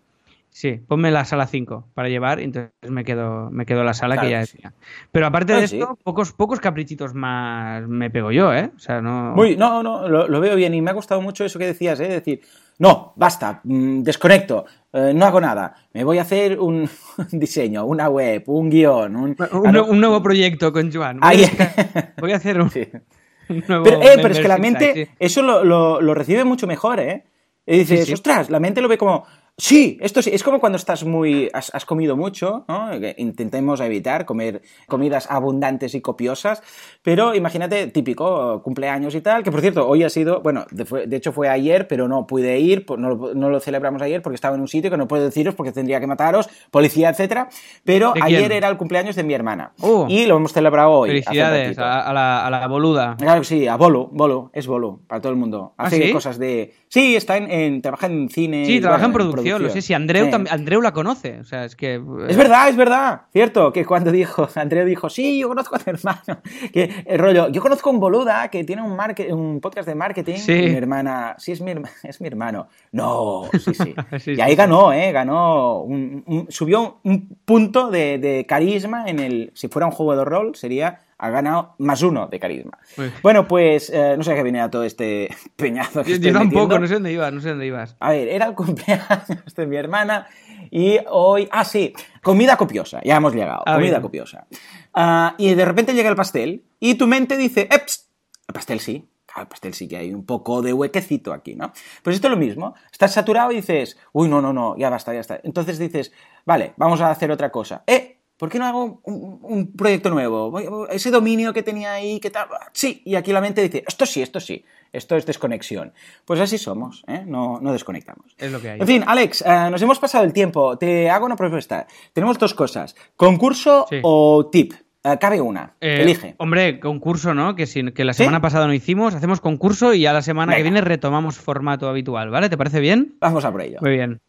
Sí, ponme la sala 5 para llevar entonces me quedo, me quedo la sala Claro que ya sí. decía. Pero aparte de Ah, sí. esto, pocos, pocos caprichitos más me pego yo, ¿eh? O sea, no... Muy, no, no, lo, lo veo bien y me ha gustado mucho eso que decías, ¿eh? Decir, no, basta, mm, desconecto, eh, no hago nada, me voy a hacer un diseño, una web, un guion, un... Un, nuevo proyecto con Joan. Voy, Ahí- a, voy a hacer un, Sí. un nuevo Pero, eh, pero es que la mente eso lo, lo- lo recibe mucho mejor, ¿eh? Y dices, ostras, la mente lo ve como, sí, esto sí. Es como cuando estás muy, has, has comido mucho, ¿no? Intentemos evitar comer comidas abundantes y copiosas, pero imagínate, típico, cumpleaños y tal, que por cierto, hoy ha sido, bueno, de, hecho fue ayer, pero no pude ir, no, lo- no lo celebramos ayer porque estaba en un sitio que no puedo deciros porque tendría que mataros, policía, etcétera, pero ayer era el cumpleaños de mi hermana. Oh. y lo hemos celebrado hoy. Felicidades a, a la, a la boluda. Claro que sí, a Bolo, Bolo, es Bolo, para todo el mundo. ¿Ah, Hace sí? cosas de... Sí, está en, en- trabaja en cine. Sí, trabaja bueno, en producción, lo sé. Sí, Andreu, Sí. tam- Andreu la conoce. O sea, es que. Es verdad, es verdad, cierto, que cuando dijo, Andreu dijo, sí, yo conozco a tu hermano, que el rollo, yo conozco a un boluda que tiene un, marque- un podcast de marketing, Sí. y mi hermana, sí, es mi, herma- es mi hermano, no, sí, sí, Sí, y ahí ganó, eh, ganó, un- un- subió un punto de, de carisma en el, si fuera un juego de rol, sería, ha ganado más uno de carisma. Uy. Bueno, pues, eh, no sé a qué viene a todo este peñazo que Yo, estoy yo tampoco, metiendo. no sé dónde ibas, no sé dónde ibas. A ver, era el cumpleaños de mi hermana y hoy... Ah, sí, comida copiosa, ya hemos llegado, Ah, comida bien. copiosa. Ah, y de repente llega el pastel y tu mente dice, "Eps, el pastel sí. El pastel sí que hay un poco de huequecito aquí, ¿no? Pues esto es lo mismo. Estás saturado y dices, uy, no, no, no, ya basta, ya está. Entonces dices, vale, vamos a hacer otra cosa. Eh, ¿por qué no hago un, un proyecto nuevo? Ese dominio que tenía ahí, ¿qué tal? Sí, y aquí la mente dice, esto sí, esto sí, esto es desconexión. Pues así somos, ¿eh? No, no desconectamos. Es lo que hay. En fin, Alex, eh, nos hemos pasado el tiempo. Te hago una propuesta. Tenemos dos cosas, concurso Sí. o tip. Eh, cabe una, Eh, elige. Hombre, concurso, ¿no? Que, si- que la ¿Sí? semana pasada no hicimos, hacemos concurso y ya la semana que viene retomamos formato habitual, ¿vale? ¿Te parece bien? Vamos a por ello. Muy bien.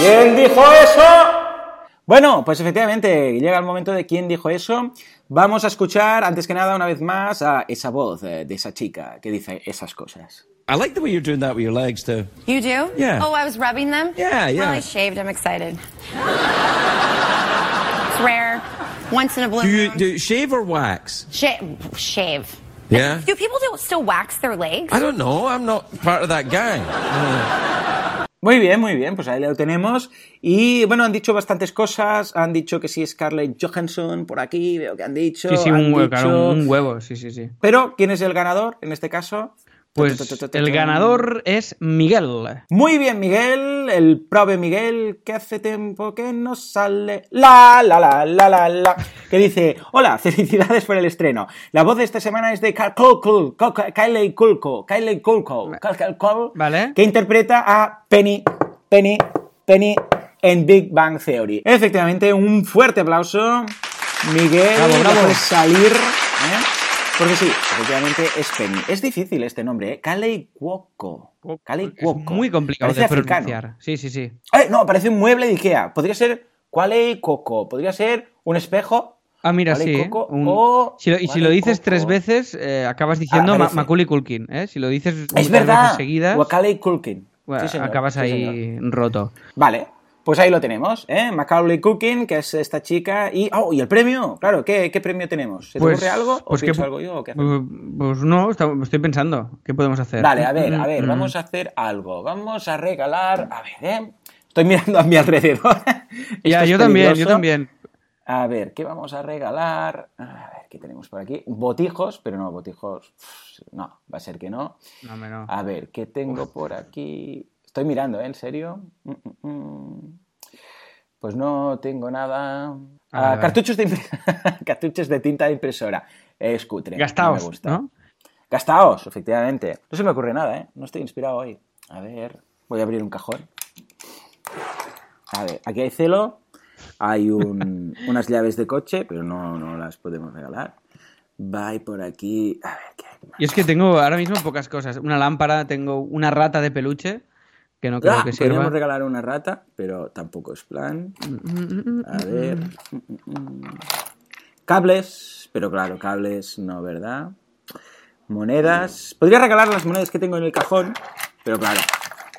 ¿Quién dijo eso? Bueno, pues efectivamente, llega el momento de quién dijo eso. Vamos a escuchar, antes que nada, una vez más, a esa voz eh, de esa chica que dice esas cosas. I like the way you're doing that with your legs too. You do? Yeah. Oh, I was rubbing them? Yeah, yeah. Well, I shaved. I'm excited. it's rare. Once in a blue Do you do you shave or wax? Sha- shave. Yeah? Do people do, still wax their legs? I don't know. I'm not part of that gang. Muy bien, muy bien, pues ahí lo tenemos. Y bueno, han dicho bastantes cosas. Han dicho que sí, Scarlett Johansson por aquí, veo que han dicho. Sí, sí, un huevo, dicho- claro, un huevo, sí, sí, sí. Pero, ¿quién es el ganador en este caso? Pues el ganador es Miguel. Muy bien, Miguel, el prove Miguel, que hace tiempo que no sale. La, la, la, la, la, la. Que dice: Hola, felicidades por el estreno. La voz de esta semana es de Kylie Culco, Kylie Culco, Kal- Kal- Kul, Vale. que interpreta a Penny, Penny, Penny en Big Bang Theory. Efectivamente, un fuerte aplauso. Miguel, Bravo, bravo. salir. ¿eh? Porque sí, efectivamente es Penny. Es difícil este nombre, ¿eh? Kalei Cuoco. Kalei Es Cuoco. muy complicado Parece de africano. pronunciar. Sí, sí, sí. Ay, no, parece un mueble de Ikea. Podría ser Kalei Coco. Podría ser un espejo. Ah, mira, Kalei sí. Coco un- o Si lo- y si lo dices Coco. tres veces, eh, acabas diciendo Ah, Ma-. Macaulay Culkin. ¿eh? Si lo dices Es verdad. veces seguidas, O Kalei Culkin. bueno, Sí, señor. acabas Sí, ahí señor. roto. Vale. Pues ahí lo tenemos, ¿eh? Macaulay Culkin, que es esta chica. Y, oh, ¿y el premio? Claro, ¿qué, qué premio tenemos? ¿Se te ocurre algo? ¿O pues que- algo yo? ¿O qué hacemos? Pues no, estoy pensando. ¿Qué podemos hacer? Vale, a ver, a ver, mm. vamos a hacer algo. Vamos a regalar. A ver, ¿eh? Estoy mirando a mi alrededor. Ya, yo también, yo también. A ver, ¿qué vamos a regalar? A ver, ¿qué tenemos por aquí? Botijos, pero no, botijos. No, va a ser que no. No, no. A ver, ¿qué tengo por aquí? Estoy mirando, ¿eh? ¿En serio? Mm, mm, mm. Pues no tengo nada. Ah, Ah, cartuchos, de cartuchos de tinta de impresora. Es cutre. no Gastaos, me gusta. ¿no? Gastaos, efectivamente. No se me ocurre nada, ¿eh? No estoy inspirado hoy. A ver, voy a abrir un cajón. A ver, aquí hay celo, hay un- unas llaves de coche, pero no, no las podemos regalar. Va y por aquí. A ver, ¿qué hay más? Es que tengo ahora mismo pocas cosas. Una lámpara, tengo una rata de peluche, que no creo Ah, que sirva. podríamos regalar una rata, pero tampoco es plan. A ver. Cables, pero claro, cables no, ¿verdad? Monedas. Podría regalar las monedas que tengo en el cajón, pero claro,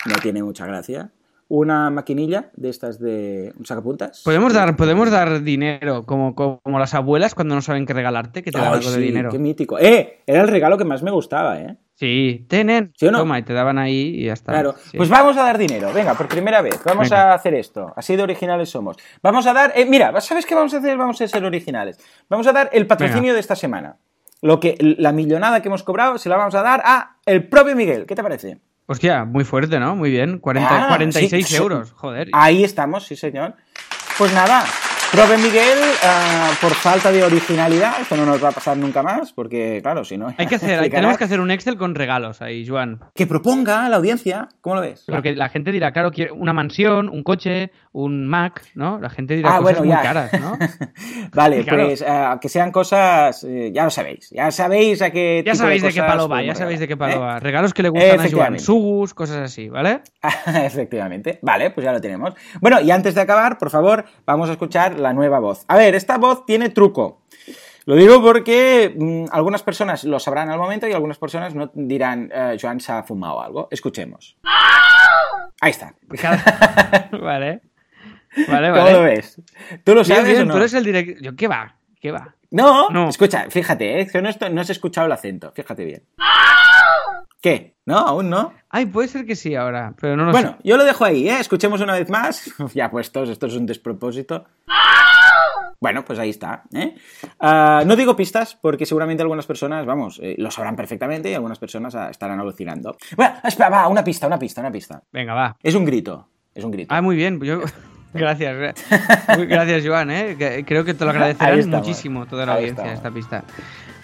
no tiene mucha gracia. Una maquinilla de estas de un sacapuntas. Podemos dar, podemos dar dinero, como, como las abuelas cuando no saben qué regalarte, que te dan algo de dinero. qué mítico. ¡Eh! Era el regalo que más me gustaba, ¿eh? Sí, tenen. ¿Sí no? Toma, y te daban ahí y ya está. Claro, Sí. pues vamos a dar dinero. Venga, por primera vez, vamos Venga. a hacer esto. Así de originales somos. Vamos a dar, eh, mira, ¿sabes qué vamos a hacer? Vamos a ser originales. Vamos a dar el patrocinio Venga. de esta semana. Lo que, la millonada que hemos cobrado se la vamos a dar a el propio Miguel. ¿Qué te parece? Hostia, muy fuerte, ¿no? Muy bien. 40, Ah, 46 sí, sí. euros, joder. Ahí estamos, sí señor. Pues nada, Prove Miguel, ah, por falta de originalidad, esto no nos va a pasar nunca más, porque claro, si no... Hay que hacer, hay- tenemos que hacer un Excel con regalos ahí, Joan. Que proponga a la audiencia, ¿cómo lo ves? Porque la gente dirá, claro, una mansión, un coche, un Mac, ¿no? La gente dirá Ah, cosas bueno, muy ya. caras, ¿no? vale, Claro. pues ah, que sean cosas, eh, ya lo sabéis, ya sabéis a qué Ya tipo sabéis de, qué palo va, ya sabéis de qué palo ¿eh? va. Regalos que le gustan a Joan, Efectivamente. subus, cosas así, ¿vale? Efectivamente. Vale, pues ya lo tenemos. Bueno, y antes de acabar, por favor, vamos a escuchar la nueva voz. A ver, esta voz tiene truco. Lo digo porque mm, algunas personas lo sabrán al momento y algunas personas no dirán, eh, Joan se ha fumado algo. Escuchemos. Ahí está. Cada- vale. Vale, ¿Cómo vale. lo ves? ¿Tú lo sabes bien, o no? tú eres el director. Yo, ¿qué va? ¿Qué va? No, No. escucha, fíjate, eh, no, esto- no has escuchado el acento, fíjate bien. ¿Qué? ¿No? ¿Aún no? Ay, puede ser que sí ahora, pero no lo Bueno, sé. yo lo dejo ahí, ¿eh? Escuchemos una vez más. ya puestos, esto es un despropósito. Bueno, pues ahí está. ¿eh? Ah, no digo pistas porque seguramente algunas personas, vamos, eh, lo sabrán perfectamente y algunas personas estarán alucinando. Bueno, espera, va, una pista, una pista, una pista. Venga, va. Es un grito, es un grito. Ah, muy bien. Yo... Gracias. eh. Gracias, Joan. ¿eh? Creo que te lo agradecerán muchísimo toda la Ahí audiencia esta pista.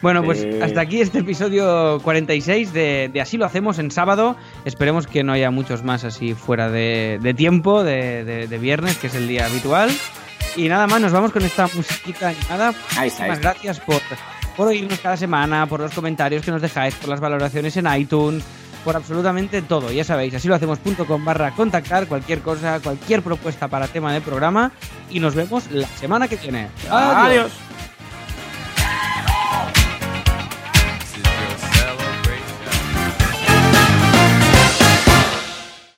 Bueno, pues Sí. hasta aquí este episodio 46 de, de Así lo hacemos en sábado. Esperemos que no haya muchos más así fuera de, de tiempo, de, de- viernes, que es el día habitual. Y nada más, nos vamos con esta musiquita animada. Ahí está, ahí Muchísimas está. gracias por, por oírnos cada semana, por los comentarios que nos dejáis, por las valoraciones en iTunes, por absolutamente todo. Ya sabéis, así lo hacemos.com barra contactar, cualquier cosa, cualquier propuesta para tema del programa. Y nos vemos la semana que viene. Adiós.